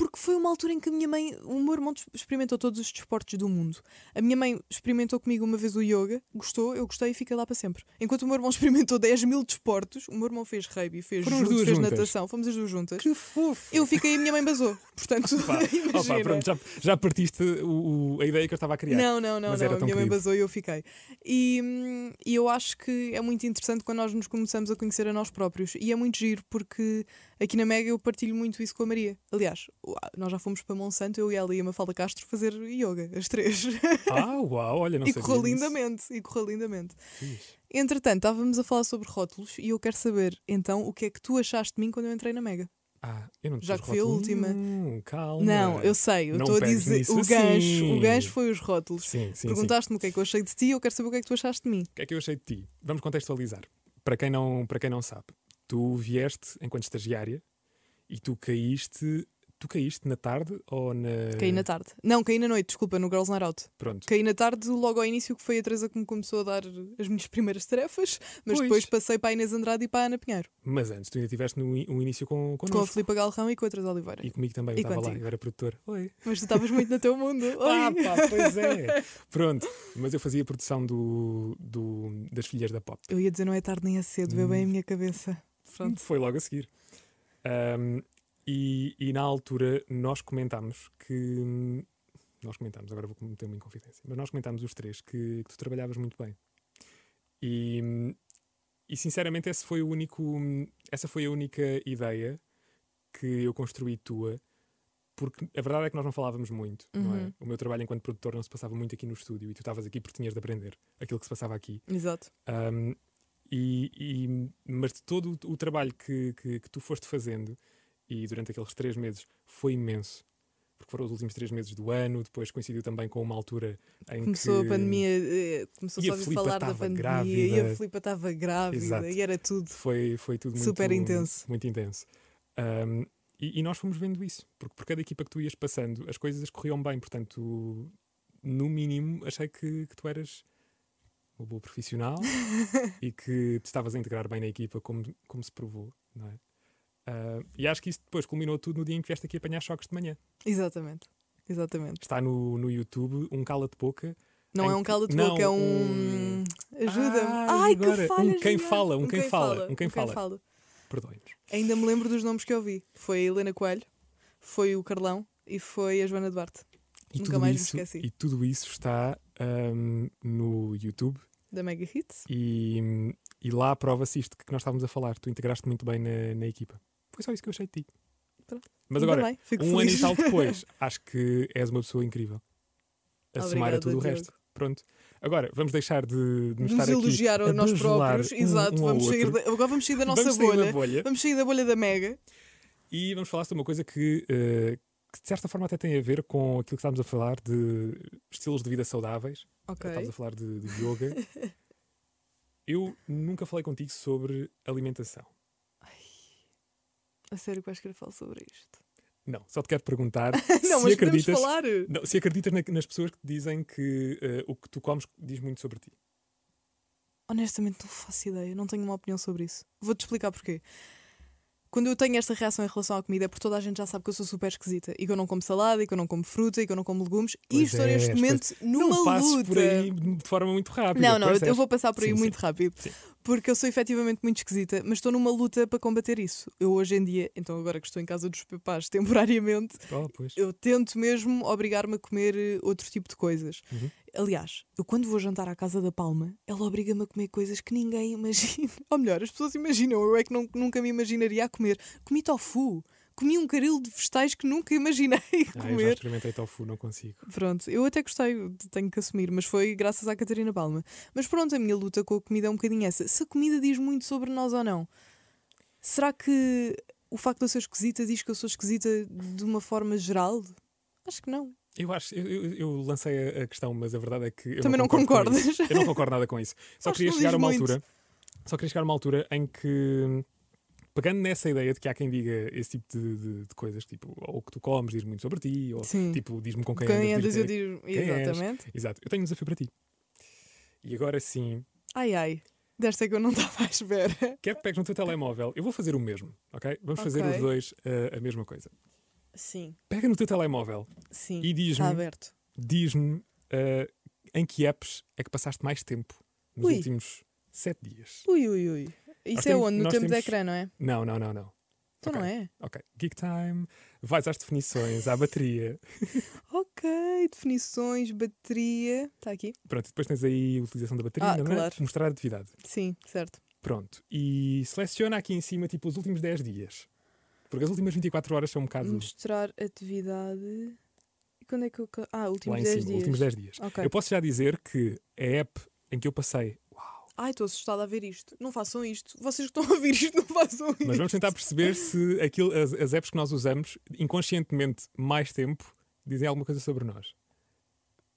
Porque foi uma altura em que a minha mãe, o meu irmão experimentou todos os desportos do mundo. A minha mãe experimentou comigo uma vez o yoga, gostou, eu gostei e fiquei lá para sempre. Enquanto o meu irmão [laughs] experimentou 10 mil desportos, o meu irmão fez rugby, fez judo, fez natação, fomos as duas juntas. Que fofo! Eu fiquei e a minha mãe basou. [laughs] Portanto, [laughs] imagina. opa, pronto, já, já partiste o- o- a ideia que eu estava a criar. Não, não, não, não. A minha mãe querido. basou e eu fiquei. E, e eu acho que é muito interessante quando nós nos começamos a conhecer a nós próprios. E é muito giro porque aqui na Mega eu partilho muito isso com a Maria. Aliás, nós já fomos para Monsanto, eu e ela e a Mafalda Castro fazer yoga, as três. [laughs] Ah, uau, olha, não e correu lindamente. E correu lindamente. Entretanto, estávamos a falar sobre rótulos e eu quero saber então o que é que tu achaste de mim quando eu entrei na Mega. Ah, eu não te Já que foi a última. nenhum, calma. Não, eu sei, eu estou a dizer o gancho. O gancho foi os rótulos. Sim, sim, sim. Perguntaste-me o que é que eu achei de ti, eu quero saber o que é que tu achaste de mim. O que é que eu achei de ti? Vamos contextualizar. Para quem não, para quem não sabe, tu vieste enquanto estagiária e tu caíste. Tu caíste na tarde ou na. Caí na tarde. Não, caí na noite, desculpa, no Girls Night Out. Pronto. Caí na tarde logo ao início, que foi a Teresa que me começou a dar as minhas [laughs] primeiras tarefas, mas Pois. depois passei para a Inês Andrade e para a Ana Pinheiro, Mas antes, tu ainda estiveste no i- um início com, com a. Filipa Galrão e com a Teresa Oliveira. E comigo também, eu estava lá, eu era produtor. Oi. Mas tu estavas muito no teu mundo. [laughs] Ah, Oi. pá, pois é. [laughs] Pronto. Mas eu fazia a produção do, do, das filhas da pop. Eu ia dizer não é tarde nem é cedo, Hum. bem a minha cabeça. Pronto. Foi logo a seguir. Ahm, e, e na altura nós comentámos que. Nós comentámos, agora vou meter-me em confidência, mas nós comentámos os três que, que tu trabalhavas muito bem. E, e sinceramente esse foi o único, essa foi a única ideia que eu construí tua, porque a verdade é que nós não falávamos muito, não é? Uhum. O meu trabalho enquanto produtor não se passava muito aqui no estúdio e tu estavas aqui porque tinhas de aprender aquilo que se passava aqui. Exato. Um, e, e- mas de todo o, o trabalho que, que, que tu foste fazendo e durante aqueles três meses foi imenso. Porque foram os últimos três meses do ano, depois coincidiu também com uma altura em Começou que. a pandemia, eh, começou só a falar da pandemia grávida. e a Filipa estava grávida Exato. e era tudo. Foi, foi tudo muito, Super intenso. Muito intenso. Um, e, e nós fomos vendo isso, porque por cada equipa que tu ias passando, as coisas corriam bem. Portanto, no mínimo, achei que, que tu eras uma boa profissional [laughs] e que te estavas a integrar bem na equipa, como, como se provou, não é? Ah, e acho que isso depois culminou tudo no dia em que vieste aqui apanhar choques de manhã. Exatamente. Exatamente. Está no, no YouTube um cala-de-boca. Não Em é um que- cala de não, boca, é um. um- Ajuda-me. Ai, Ai, agora, que falha! um quem genial. fala, um quem fala, um quem fala. Perdoem-nos. Ainda me lembro dos nomes que eu vi. Foi a Helena Coelho, foi o Carlão e foi a Joana Duarte, E Nunca mais me isso, esqueci. E tudo isso está no YouTube da Mega Hits. e, e lá prova-se isto que nós estávamos a falar. Tu integraste muito bem na, na equipa. Foi só isso que eu achei de ti. Mas Ainda agora, bem, um ano feliz. e tal depois, [laughs] acho que és uma pessoa incrível. A somar a tudo o Diogo. resto. Pronto. Agora, vamos deixar de, de nos Nos estar aqui elogiar a a nós próprios. um- Exato, um vamos sair da, agora vamos sair da nossa Vamos sair bolha. da bolha Vamos sair da bolha da Mega. e vamos falar sobre uma coisa que, eh, que de certa forma até tem a ver com aquilo que estávamos a falar de estilos de vida saudáveis. Ok. Estávamos a falar de, de yoga. [laughs] Eu nunca falei contigo sobre alimentação. A sério que vais querer falar sobre isto? Não, só te quero perguntar [laughs] não, se acreditas. falar. Não, se acreditas na- nas pessoas que te dizem que eh, o que tu comes diz muito sobre ti. Honestamente, não faço ideia. Não tenho uma opinião sobre isso. Vou-te explicar porquê. Quando eu tenho esta reação em relação à comida é porque toda a gente já sabe que eu sou super esquisita e que eu não como salada e que eu não como fruta e que eu não como legumes e Pois estou é, neste pois- momento numa não luta. por aí de forma muito rápida. Não, não, eu, é. eu vou passar por aí Sim, muito sim. rápido. Sim. Porque eu sou efetivamente muito esquisita, mas estou numa luta para combater isso. Eu hoje em dia, então agora que estou em casa dos papás [laughs] temporariamente, Oh, eu tento mesmo obrigar-me a comer eh, outro tipo de coisas. Uhum. Aliás, eu quando vou jantar à casa da Palma, ela obriga-me a comer coisas que ninguém imagina. [laughs] Ou melhor, as pessoas imaginam, eu é que não- nunca me imaginaria a comer. Comi tofu, comi um caril de vegetais que nunca imaginei [laughs] Ah, eu já comer. experimentei tofu, não consigo. Pronto, eu até gostei, tenho que assumir, mas foi graças à Catarina Palma. Mas pronto, a minha luta com a comida é um bocadinho essa. Se a comida diz muito sobre nós ou não, será que o facto de eu ser esquisita diz que eu sou esquisita de uma forma geral? Acho que não. Eu acho, eu, eu- lancei a, questão, mas a verdade é que Também não com concordas? Eu não concordo nada com isso. Só Acho queria que não chegar a uma muito. altura, só queria chegar a uma altura em que pegando nessa ideia de que há quem diga esse tipo de, de- de coisas, tipo, ou que tu comes diz muito sobre ti, ou Sim. tipo, diz-me com quem, Quem andas, eu digo. quem és. Exatamente. Exato, eu tenho um desafio para ti. E agora sim, Ai ai, desta que eu não [laughs] estava à espera. quero que pegues no teu telemóvel, eu vou fazer o mesmo, ok? Vamos fazer Ok. os dois eh, a mesma coisa. Sim, Pega no teu telemóvel sim. e diz-me Está aberto. diz-me eh, em que apps é que passaste mais tempo nos Ui. últimos sete dias. Ui, ui, ui. Isso é onde? No tempo de temos- ecrã, não é? Não, não, não, não. Então Ok. não é? Ok. Geek Time, vais às definições, à bateria. [laughs] Ok, definições, bateria. Está aqui? Pronto, depois tens aí a utilização da bateria, Ah, não é? claro. mostrar a atividade. Sim, certo. Pronto. E seleciona aqui em cima, tipo, os últimos 10 dias. Porque as últimas 24 horas são um bocado Mostrar atividade. E quando é que eu. Ah, lá últimos em 10 cima, dias. últimos 10 dias. Ok. Eu posso já dizer que a app em que eu passei. Ai, estou assustada a ver isto. Não façam isto. Vocês que estão a ouvir isto, não façam isto. Mas vamos tentar perceber se aquilo, as, as apps que nós usamos, inconscientemente mais tempo, dizem alguma coisa sobre nós.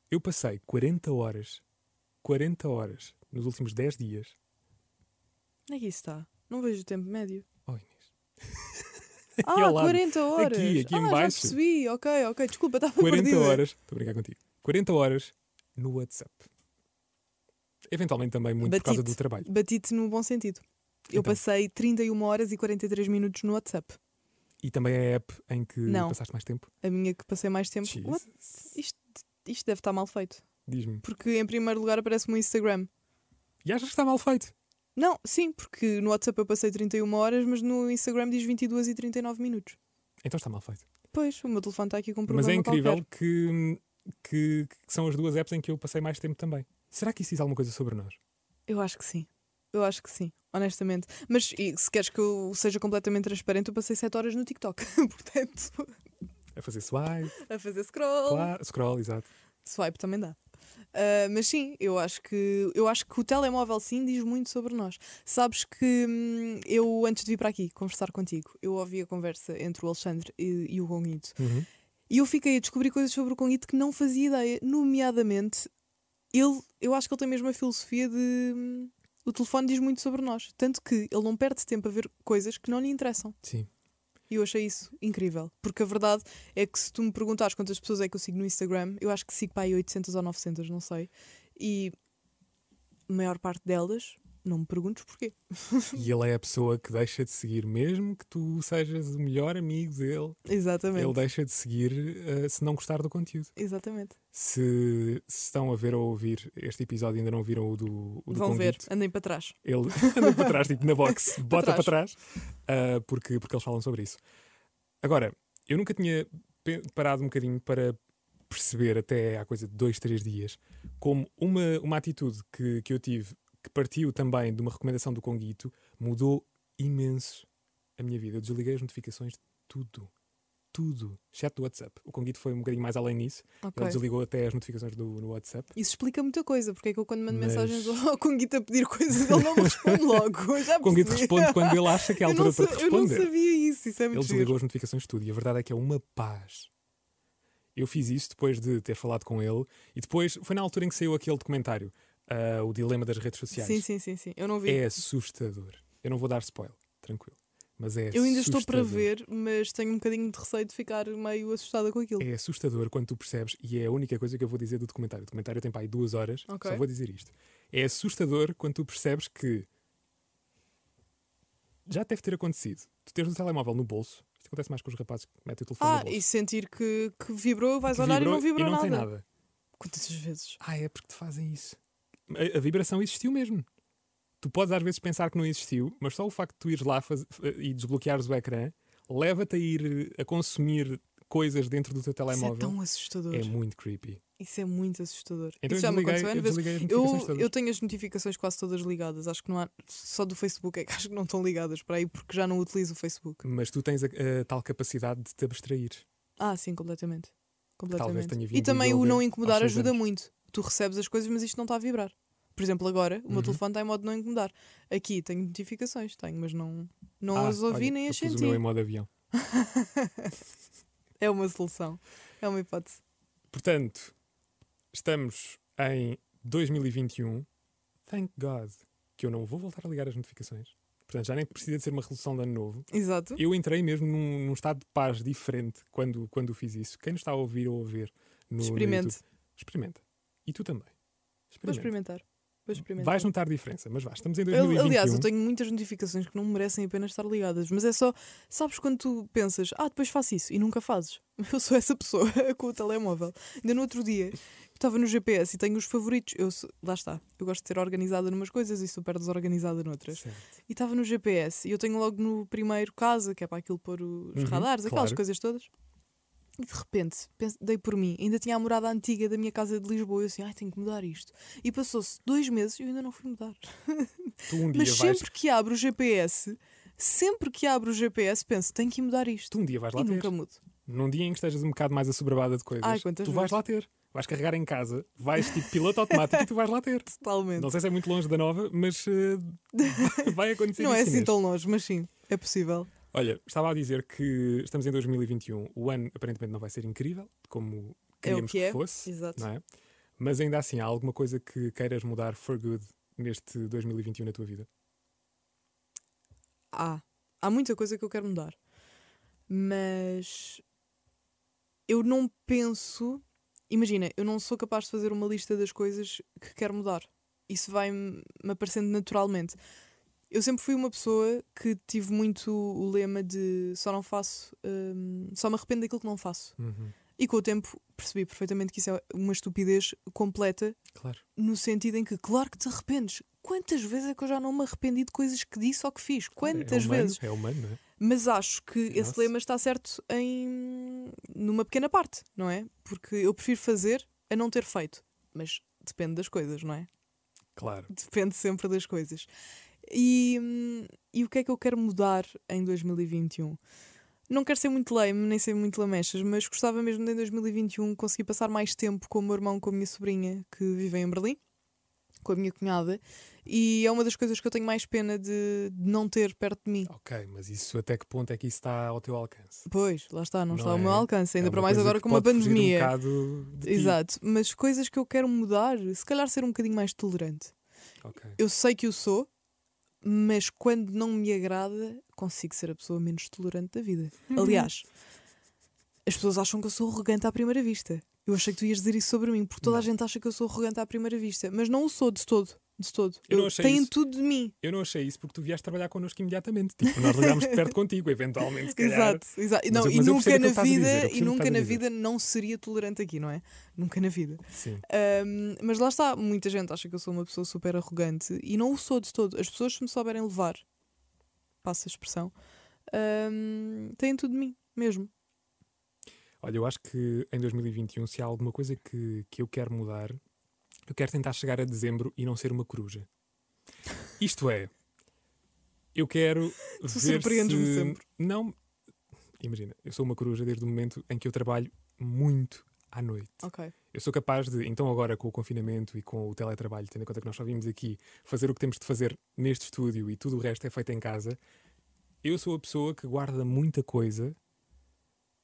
Eu passei 40 horas, 40 horas nos últimos 10 dias. Onde é que isso está? Não vejo o tempo médio. Oh, Inês. [laughs] Ah, ao lado. 40 horas. Aqui, aqui ah, em já baixo. percebi. Ok, ok. Desculpa, estava 40 perdida. horas. Estou a brincar contigo. 40 horas no WhatsApp. Eventualmente também muito por causa do trabalho. Bati-te no bom sentido. Eu Então. passei 31 horas e 43 minutos no WhatsApp. E também é a app em que Não. passaste mais tempo. A minha que passei mais tempo. Isto, isto deve estar mal feito. Diz-me. Porque em primeiro lugar aparece-me o Instagram. E achas que está mal feito? Não, sim, porque no WhatsApp eu passei 31 horas, mas no Instagram diz 22 e 39 minutos. Então está mal feito. Pois, o meu telefone está aqui com um Mas problema é incrível que, que, que são as duas apps em que eu passei mais tempo também. Será que isso diz alguma coisa sobre nós? Eu acho que sim. Eu acho que sim, honestamente. Mas e, se queres que eu seja completamente transparente, eu passei 7 horas no TikTok. [laughs] Portanto, A fazer swipe, a fazer scroll. claro, scroll, exato. Swipe também dá. Ah, mas sim, eu acho que eu acho que o telemóvel sim diz muito sobre nós. Sabes que hum, eu antes de vir para aqui conversar contigo, eu ouvi a conversa entre o Alexandre e, e o Conguito Uhum. e eu fiquei a descobrir coisas sobre o Conguito que não fazia ideia, nomeadamente ele, eu acho que ele tem mesmo a filosofia de hum, o telefone diz muito sobre nós, tanto que ele não perde tempo a ver coisas que não lhe interessam. Sim. E eu achei isso incrível. Porque a verdade é que se tu me perguntares quantas pessoas é que eu sigo no Instagram, eu acho que sigo para aí 800 ou 900, não sei. E a maior parte delas, não me perguntes porquê. [laughs] E ele é a pessoa que deixa de seguir, mesmo que tu sejas o melhor amigo dele. Exatamente. Ele deixa de seguir eh, se não gostar do conteúdo. Exatamente. Se, se estão a ver ou a ouvir este episódio e ainda não viram o do, o do Vão ver, Conguito, andem para trás. ele [laughs] anda para trás, tipo na box, [laughs] bota para trás. trás, ah, porque, porque eles falam sobre isso. Agora, eu nunca tinha parado um bocadinho para perceber, até há coisa de dois, três dias, como uma, uma atitude que, que eu tive, que partiu também de uma recomendação do Conguito, mudou imenso a minha vida. Eu desliguei as notificações de tudo. Tudo, exceto do WhatsApp. O Conguito foi um bocadinho mais além nisso. Ok. Ele desligou até as notificações do, no WhatsApp. Isso explica muita coisa, porque é que eu quando mando Mas- mensagens ao Conguito a pedir coisas, ele não me responde logo. [laughs] Já O Conguito responde quando ele acha que é a altura para te eu não responder. sabia isso, isso é Ele desligou giro. as notificações de tudo e a verdade é que é uma paz. Eu fiz isso depois de ter falado com ele e depois foi na altura em que saiu aquele documentário, ah, O Dilema das Redes Sociais. Sim, sim, sim, sim. Eu não vi. É assustador. Eu não vou dar spoiler, tranquilo. Mas é Eu ainda estou para assustador. ver, mas tenho um bocadinho de receio de ficar meio assustada com aquilo. É assustador quando tu percebes, e é a única coisa que eu vou dizer do documentário. O documentário tem para aí duas horas, Ok. só vou dizer isto. É assustador quando tu percebes que já deve ter acontecido. Tu teres o telemóvel no bolso, isto acontece mais com os rapazes que metem o telefone Ah, no bolso. e sentir que, que vibrou, vais que olhar vibrou e não vibrou não nada. tem nada. Quantas vezes? Ah, é porque te fazem isso. A, a vibração existiu mesmo. Tu podes às vezes pensar que não existiu, mas só o facto de tu ires lá faz- e desbloqueares o ecrã leva-te a ir a consumir coisas dentro do teu Isso é telemóvel. tão assustador. É muito creepy. Isso é muito assustador. Então Isso eu já me desliguei, aconteceu eu desliguei Eu, todas. eu tenho as notificações quase todas ligadas. Acho que não há. Só do Facebook é que [laughs] acho que não estão ligadas para aí porque já não utilizo o Facebook. Mas tu tens a, a tal capacidade de te abstrair. Ah, sim, completamente. completamente. tenha E vindo também do o não incomodar ajuda anos. muito. Tu recebes as coisas, mas isto não está a vibrar. Por exemplo, agora o meu Uhum. telefone está em modo não incomodar. Aqui tenho notificações, tenho, mas não, não Ah, as ouvi olha, nem as senti. o meu em modo avião. [laughs] É uma solução. É uma hipótese. Portanto, estamos em 2021. Thank God que eu não vou voltar a ligar as notificações. Portanto, já nem precisa de ser uma resolução de ano novo. Exato. Eu entrei mesmo num, num estado de paz diferente quando, quando fiz isso. Quem nos está a ouvir ou a ver no, no Experimente. YouTube, experimenta. E tu também. Vou Experimenta. experimentar. Vou experimentar. Vais notar diferença, mas vá, estamos em Eu- 2021. aliás, eu tenho muitas notificações que não merecem apenas estar ligadas, mas é só, sabes quando tu pensas, ah, depois faço isso e nunca fazes. [laughs] Eu sou essa pessoa [laughs] com o telemóvel. Ainda no outro dia, estava no GPS e tenho os favoritos. Eu, lá está, eu gosto de ser organizada numas coisas e super desorganizada noutras. Certo. E estava no GPS e eu tenho logo no primeiro casa, que é para aquilo pôr os Uhum, radares, aquelas claro. coisas todas. E de repente, dei por mim, ainda tinha a morada antiga da minha casa de Lisboa. Eu assim, ai, tenho que mudar isto. E passou-se dois meses e eu ainda não fui mudar. [laughs] Tu um dia Mas vais, sempre que abro o GPS, sempre que abro o GPS, penso, tenho que ir mudar isto. tu um dia vais lá E ter. nunca mudo. Num dia em que estejas um bocado mais assoberbada de coisas, Ai, tu vais vezes. lá ter. Vais carregar em casa, vais tipo piloto automático e tu vais lá ter. [laughs] Totalmente. Não sei se é muito longe da nova, mas eh, [laughs] vai acontecer Não é assim tão longe, mas sim, é possível. Olha, estava a dizer que estamos em 2021. O ano aparentemente não vai ser incrível, como queríamos que é. fosse. Exato. Não é? Mas ainda assim, há alguma coisa que queiras mudar for good neste 2021 na tua vida? Há. Há muita coisa que eu quero mudar. Mas eu não penso. Imagina, eu não sou capaz de fazer uma lista das coisas que quero mudar. Isso vai-me aparecendo naturalmente. Eu sempre fui uma pessoa que tive muito o lema de só não faço, hum, só me arrependo daquilo que não faço. E com o tempo percebi perfeitamente que isso é uma estupidez completa, Claro. no sentido em que, claro que te arrependes. Quantas vezes é que eu já não me arrependi de coisas que disse ou que fiz? Quantas é humano, vezes? É humano, não é? Mas acho que esse Nossa. lema está certo em numa pequena parte, não é? Porque eu prefiro fazer a não ter feito. Mas depende das coisas, não é? Claro. Depende sempre das coisas. E, hum, e o que é que eu quero mudar em 2021? Não quero ser muito lame, nem ser muito lamechas, mas gostava mesmo de em 2021 conseguir passar mais tempo com o meu irmão, com a minha sobrinha, que vive em Berlim, com a minha cunhada. E é uma das coisas que eu tenho mais pena de, de não ter perto de mim. Ok, mas isso até que ponto é que isso está ao teu alcance? Pois, lá está, não, Não está ao é? meu alcance, ainda É para mais agora com uma pandemia. Um. Exato, mas coisas que eu quero mudar, se calhar ser um bocadinho mais tolerante. Ok. Eu sei que eu sou, mas quando não me agrada, consigo ser a pessoa menos tolerante da vida. Aliás, as pessoas acham que eu sou arrogante à primeira vista. Eu achei que tu ias dizer isso sobre mim, porque toda a Não. gente acha que eu sou arrogante à primeira vista, mas não o sou de todo. De todo. Eu não achei isso. tudo de mim. Eu não achei isso porque tu vieste trabalhar connosco imediatamente. Tipo, nós ligámos de perto contigo, eventualmente, se calhar. Exato, exato. Mas Não, eu- e mas eu nunca na vida, e nunca na vida não seria tolerante aqui, não é? Nunca na vida. Sim. Ahm, mas lá está, muita gente acha que eu sou uma pessoa super arrogante e não o sou de todo. As pessoas, se me souberem levar, passa a expressão, ahm, têm tudo de mim, mesmo. Olha, eu acho que em 2021, se há alguma coisa que, que eu quero mudar, eu quero tentar chegar a dezembro e não ser uma coruja. Isto é, eu quero Tu ver surpreendes-me se... sempre. Não, imagina, eu sou uma coruja desde o momento em que eu trabalho muito à noite. Ok. Eu sou capaz de, então agora com o confinamento e com o teletrabalho, tendo em conta que nós só vimos aqui fazer o que temos de fazer neste estúdio e tudo o resto é feito em casa, eu sou a pessoa que guarda muita coisa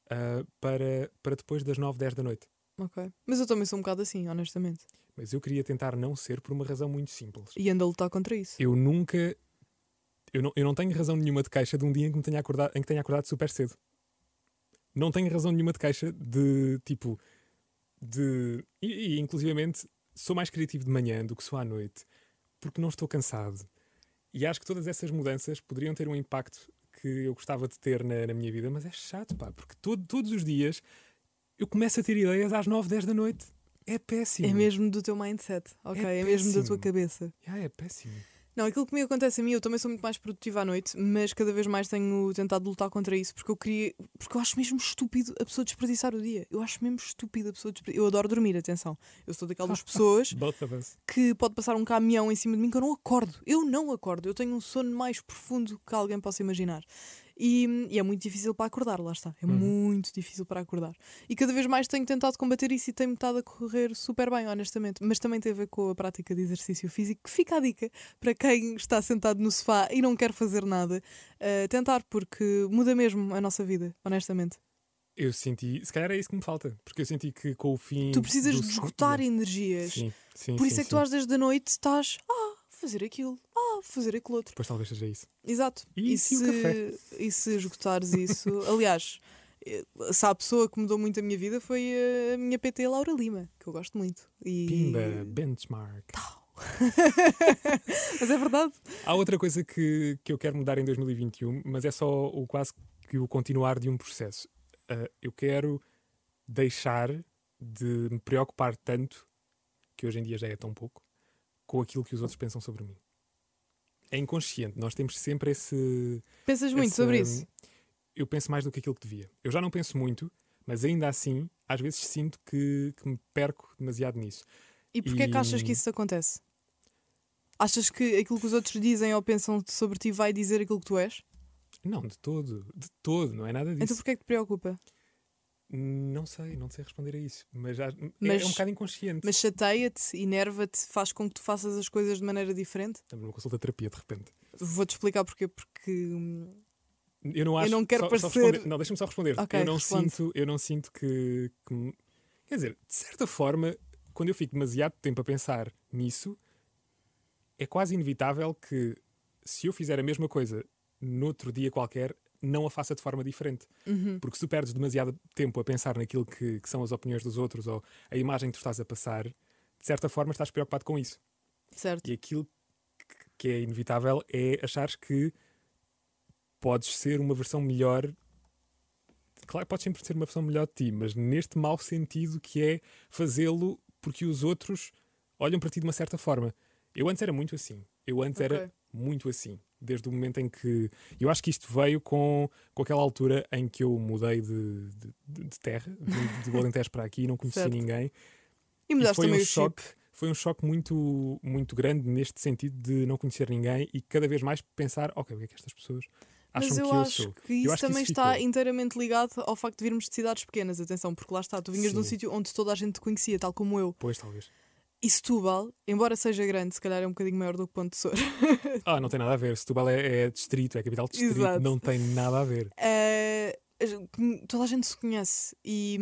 ah, para, para depois das 9, 10 da noite. Ok. Mas eu também sou um bocado assim, honestamente. Mas eu queria tentar não ser por uma razão muito simples. E ando a lutar contra isso. Eu nunca. Eu não, eu não tenho razão nenhuma de queixa de um dia em que, me tenha acordado, em que tenha acordado super cedo. Não tenho razão nenhuma de queixa de tipo. De. E, e inclusivamente sou mais criativo de manhã do que sou à noite porque não estou cansado. E acho que todas essas mudanças poderiam ter um impacto que eu gostava de ter na, na minha vida, mas é chato, pá, porque todo, todos os dias eu começo a ter ideias às 9, 10 da noite. É péssimo. É mesmo do teu mindset, ok? É É, mesmo da tua cabeça. Ah, é péssimo. Não, aquilo que me acontece a mim, eu também sou muito mais produtiva à noite, mas cada vez mais tenho tentado lutar contra isso, porque eu queria. Porque eu acho mesmo estúpido a pessoa desperdiçar o dia. Eu acho mesmo estúpido a pessoa desperdiçar. Eu adoro dormir, atenção. Eu sou daquelas [laughs] pessoas que pode passar um caminhão em cima de mim que eu não acordo. Eu não acordo. Eu tenho um sono mais profundo que alguém possa imaginar. E, e é muito difícil para acordar, lá está. É Uhum. muito difícil para acordar. E cada vez mais tenho tentado combater isso e tem-me estado a correr super bem, honestamente. Mas também tem a ver com a prática de exercício físico, que fica a dica para quem está sentado no sofá e não quer fazer nada. uh, tentar, porque muda mesmo a nossa vida, honestamente. Eu senti, se calhar é isso que me falta, porque eu senti que com o fim. Tu precisas do de esgotar energias. Sim, sim. Por sim, isso é que tu às 10 da noite estás, ah, fazer aquilo, ah, fazer aquilo outro. Depois talvez seja isso. Exato. E o café? e se esgotares isso? [laughs] Aliás, eh, se há pessoa que mudou muito a minha vida foi a minha PT Laura Lima, que eu gosto muito. E... Pimba, benchmark. [laughs] Mas é verdade. Há outra coisa que, que eu quero mudar em 2021, mas é só o quase que o continuar de um processo. Ah, eu quero deixar de me preocupar tanto, que hoje em dia já é tão pouco, com aquilo que os outros pensam sobre mim. É inconsciente, nós temos sempre esse. Pensas muito esse- sobre isso. Eu penso mais do que aquilo que devia. Eu já não penso muito, mas ainda assim, às vezes sinto que, que me perco demasiado nisso. E porquê é que achas e- que isso acontece? Achas que aquilo que os outros dizem ou pensam sobre ti vai dizer aquilo que tu és? Não, de todo, de todo, não é nada disso. Então porquê é que te preocupa? Não sei, não sei responder a isso. Mas, já, é- Mas- é um bocado inconsciente. Mas chateia-te, enerva-te, faz com que tu faças as coisas de maneira diferente? Estamos numa consulta de terapia, de repente. Vou-te explicar porquê. Porque Eu não acho. não quero só, só parecer- responder- não, deixa-me só responder. Ok, eu, não responde. sinto, eu não sinto que, que Quer dizer, de certa forma, quando eu fico demasiado tempo a pensar nisso, é quase inevitável que se eu fizer a mesma coisa noutro dia qualquer, não a faça de forma diferente. uhum, Porque se tu perdes demasiado tempo a pensar naquilo que, que são as opiniões dos outros ou a imagem que tu estás a passar, de certa forma estás preocupado com isso. certo. E aquilo que- é inevitável é achares que podes ser uma versão melhor. Claro, podes sempre ser uma versão melhor de ti, mas neste mau sentido que é fazê-lo porque os outros olham para ti de uma certa forma. Eu antes era muito assim. Eu antes era Ok. Muito assim. Desde o momento em que. Eu acho que isto veio com, com aquela altura em que eu mudei de, de, de terra, de, de Alentejo para aqui, não [laughs] conhecia Certo. ninguém. E E mudaste foi também um o choque, chip. foi um choque muito, muito grande neste sentido de não conhecer ninguém e cada vez mais pensar, ok, o que é que estas pessoas acham Mas eu que eu acho sou? que isso acho que também isso está ficou. inteiramente ligado ao facto de virmos de cidades pequenas. Atenção, porque lá está, tu vinhas de um Sim. sítio onde toda a gente te conhecia, tal como eu. Pois, talvez. E Setúbal, embora seja grande, se calhar é um bocadinho maior do que Ponte de Sor. [laughs] Ah, não tem nada a ver. Setúbal é, é distrito, é capital de distrito, Exato. não tem nada a ver. Eh, toda a gente se conhece e,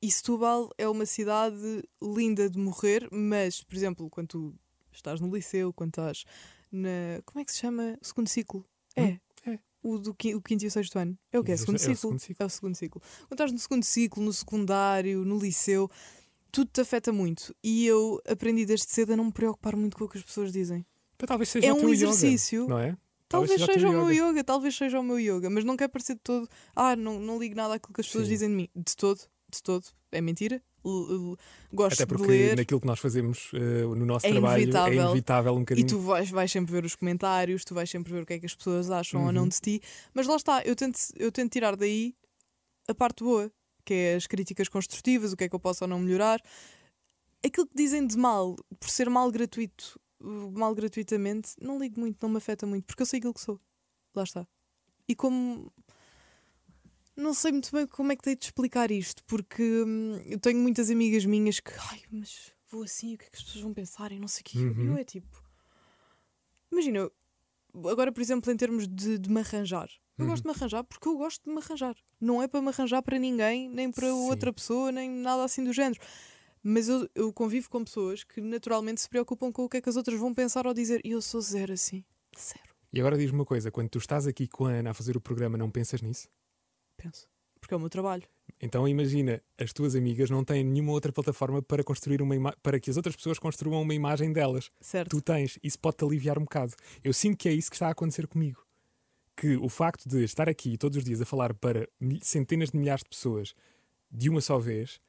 e Setúbal é uma cidade linda de morrer, mas, por exemplo, quando tu estás no liceu, quando estás na. Como é que se chama? Segundo ciclo. É. Hum, é. O, do, o quinto e o sexto ano. É o que? É, o segundo ciclo. É o segundo ciclo. Quando estás no segundo ciclo, no secundário, no liceu, tudo te afeta muito. E eu aprendi desde cedo a não me preocupar muito com o que as pessoas dizem. Então, talvez seja É um exercício. yoga, não é? Talvez, teu seja o meu yoga, talvez seja o meu yoga, mas não quer parecer de todo. Ah, não, não ligo nada àquilo que as pessoas Sim. dizem de mim. De todo, de todo. É mentira. L- gosto Até de porque ler naquilo que nós fazemos eh, no nosso É trabalho inevitável. é inevitável um e bocadinho. tu vais, vais sempre ver os comentários, tu vais sempre ver o que é que as pessoas acham ou não Uhum. de ti. Mas lá está, eu tento, eu tento tirar daí a parte boa, que é as críticas construtivas, o que é que eu posso ou não melhorar. Aquilo que dizem de mal, por ser mal gratuito, mal gratuitamente, não ligo muito, não me afeta muito, porque eu sei aquilo que sou. Lá está. E como. Não sei muito bem como é que tenho de explicar isto, porque hum, eu tenho muitas amigas minhas que. Ai, mas vou assim, o que é que as pessoas vão pensar? E não sei o quê. E Uhum. eu é tipo. Imagina, agora, por exemplo, em termos de, de me arranjar. Eu gosto de me arranjar porque eu gosto de me arranjar. Não é para me arranjar para ninguém, nem para Sim. outra pessoa, nem nada assim do género. Mas eu, eu convivo com pessoas que naturalmente se preocupam com o que é que as outras vão pensar ou dizer. E eu sou zero assim. Zero. E agora diz-me uma coisa: quando tu estás aqui com a Ana a fazer o programa, não pensas nisso? Penso. Porque é o meu trabalho. Então imagina, as tuas amigas não têm nenhuma outra plataforma para construir uma para que as outras pessoas construam uma imagem delas. Certo? Tu tens, isso pode-te aliviar um bocado. Eu sinto que é isso que está a acontecer comigo. Que o facto de estar aqui todos os dias a falar para centenas de milhares de pessoas de uma só vez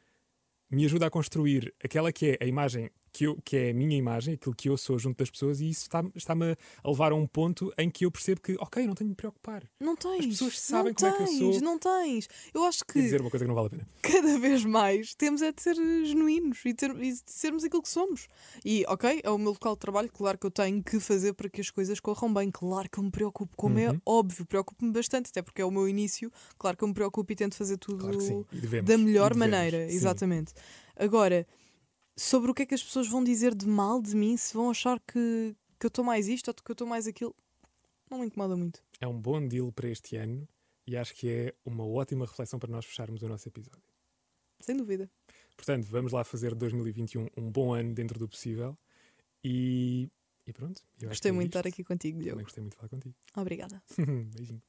me ajuda a construir aquela que é a imagem que, eu, que é a minha imagem, aquilo que eu sou junto das pessoas, e isso está- está-me a levar a um ponto em que eu percebo que, ok, não tenho de me preocupar. Não tens. pessoas sabem não como é que eu tens, sou. Não tens. Eu acho que dizer uma coisa que não vale a pena. cada vez mais temos é de ser eh, genuínos e, ter, e sermos aquilo que somos. E, ok, é o meu local de trabalho, claro que eu tenho que fazer para que as coisas corram bem, claro que eu me preocupo, como é Uhum. óbvio, preocupo-me bastante, até porque é o meu início, claro que eu me preocupo e tento fazer tudo Claro. E devemos, da e melhor maneira, sim. exatamente. Agora, sobre o que é que as pessoas vão dizer de mal de mim, se vão achar que, que eu estou mais isto ou que eu estou mais aquilo, não me incomoda muito. É um bom deal para este ano e acho que é uma ótima reflexão para nós fecharmos o nosso episódio. Sem dúvida. Portanto, vamos lá fazer 2021 um bom ano dentro do possível e, e pronto. Gostei é muito de estar aqui contigo, Também Diogo. gostei muito de falar contigo. Obrigada. [laughs] Beijinho.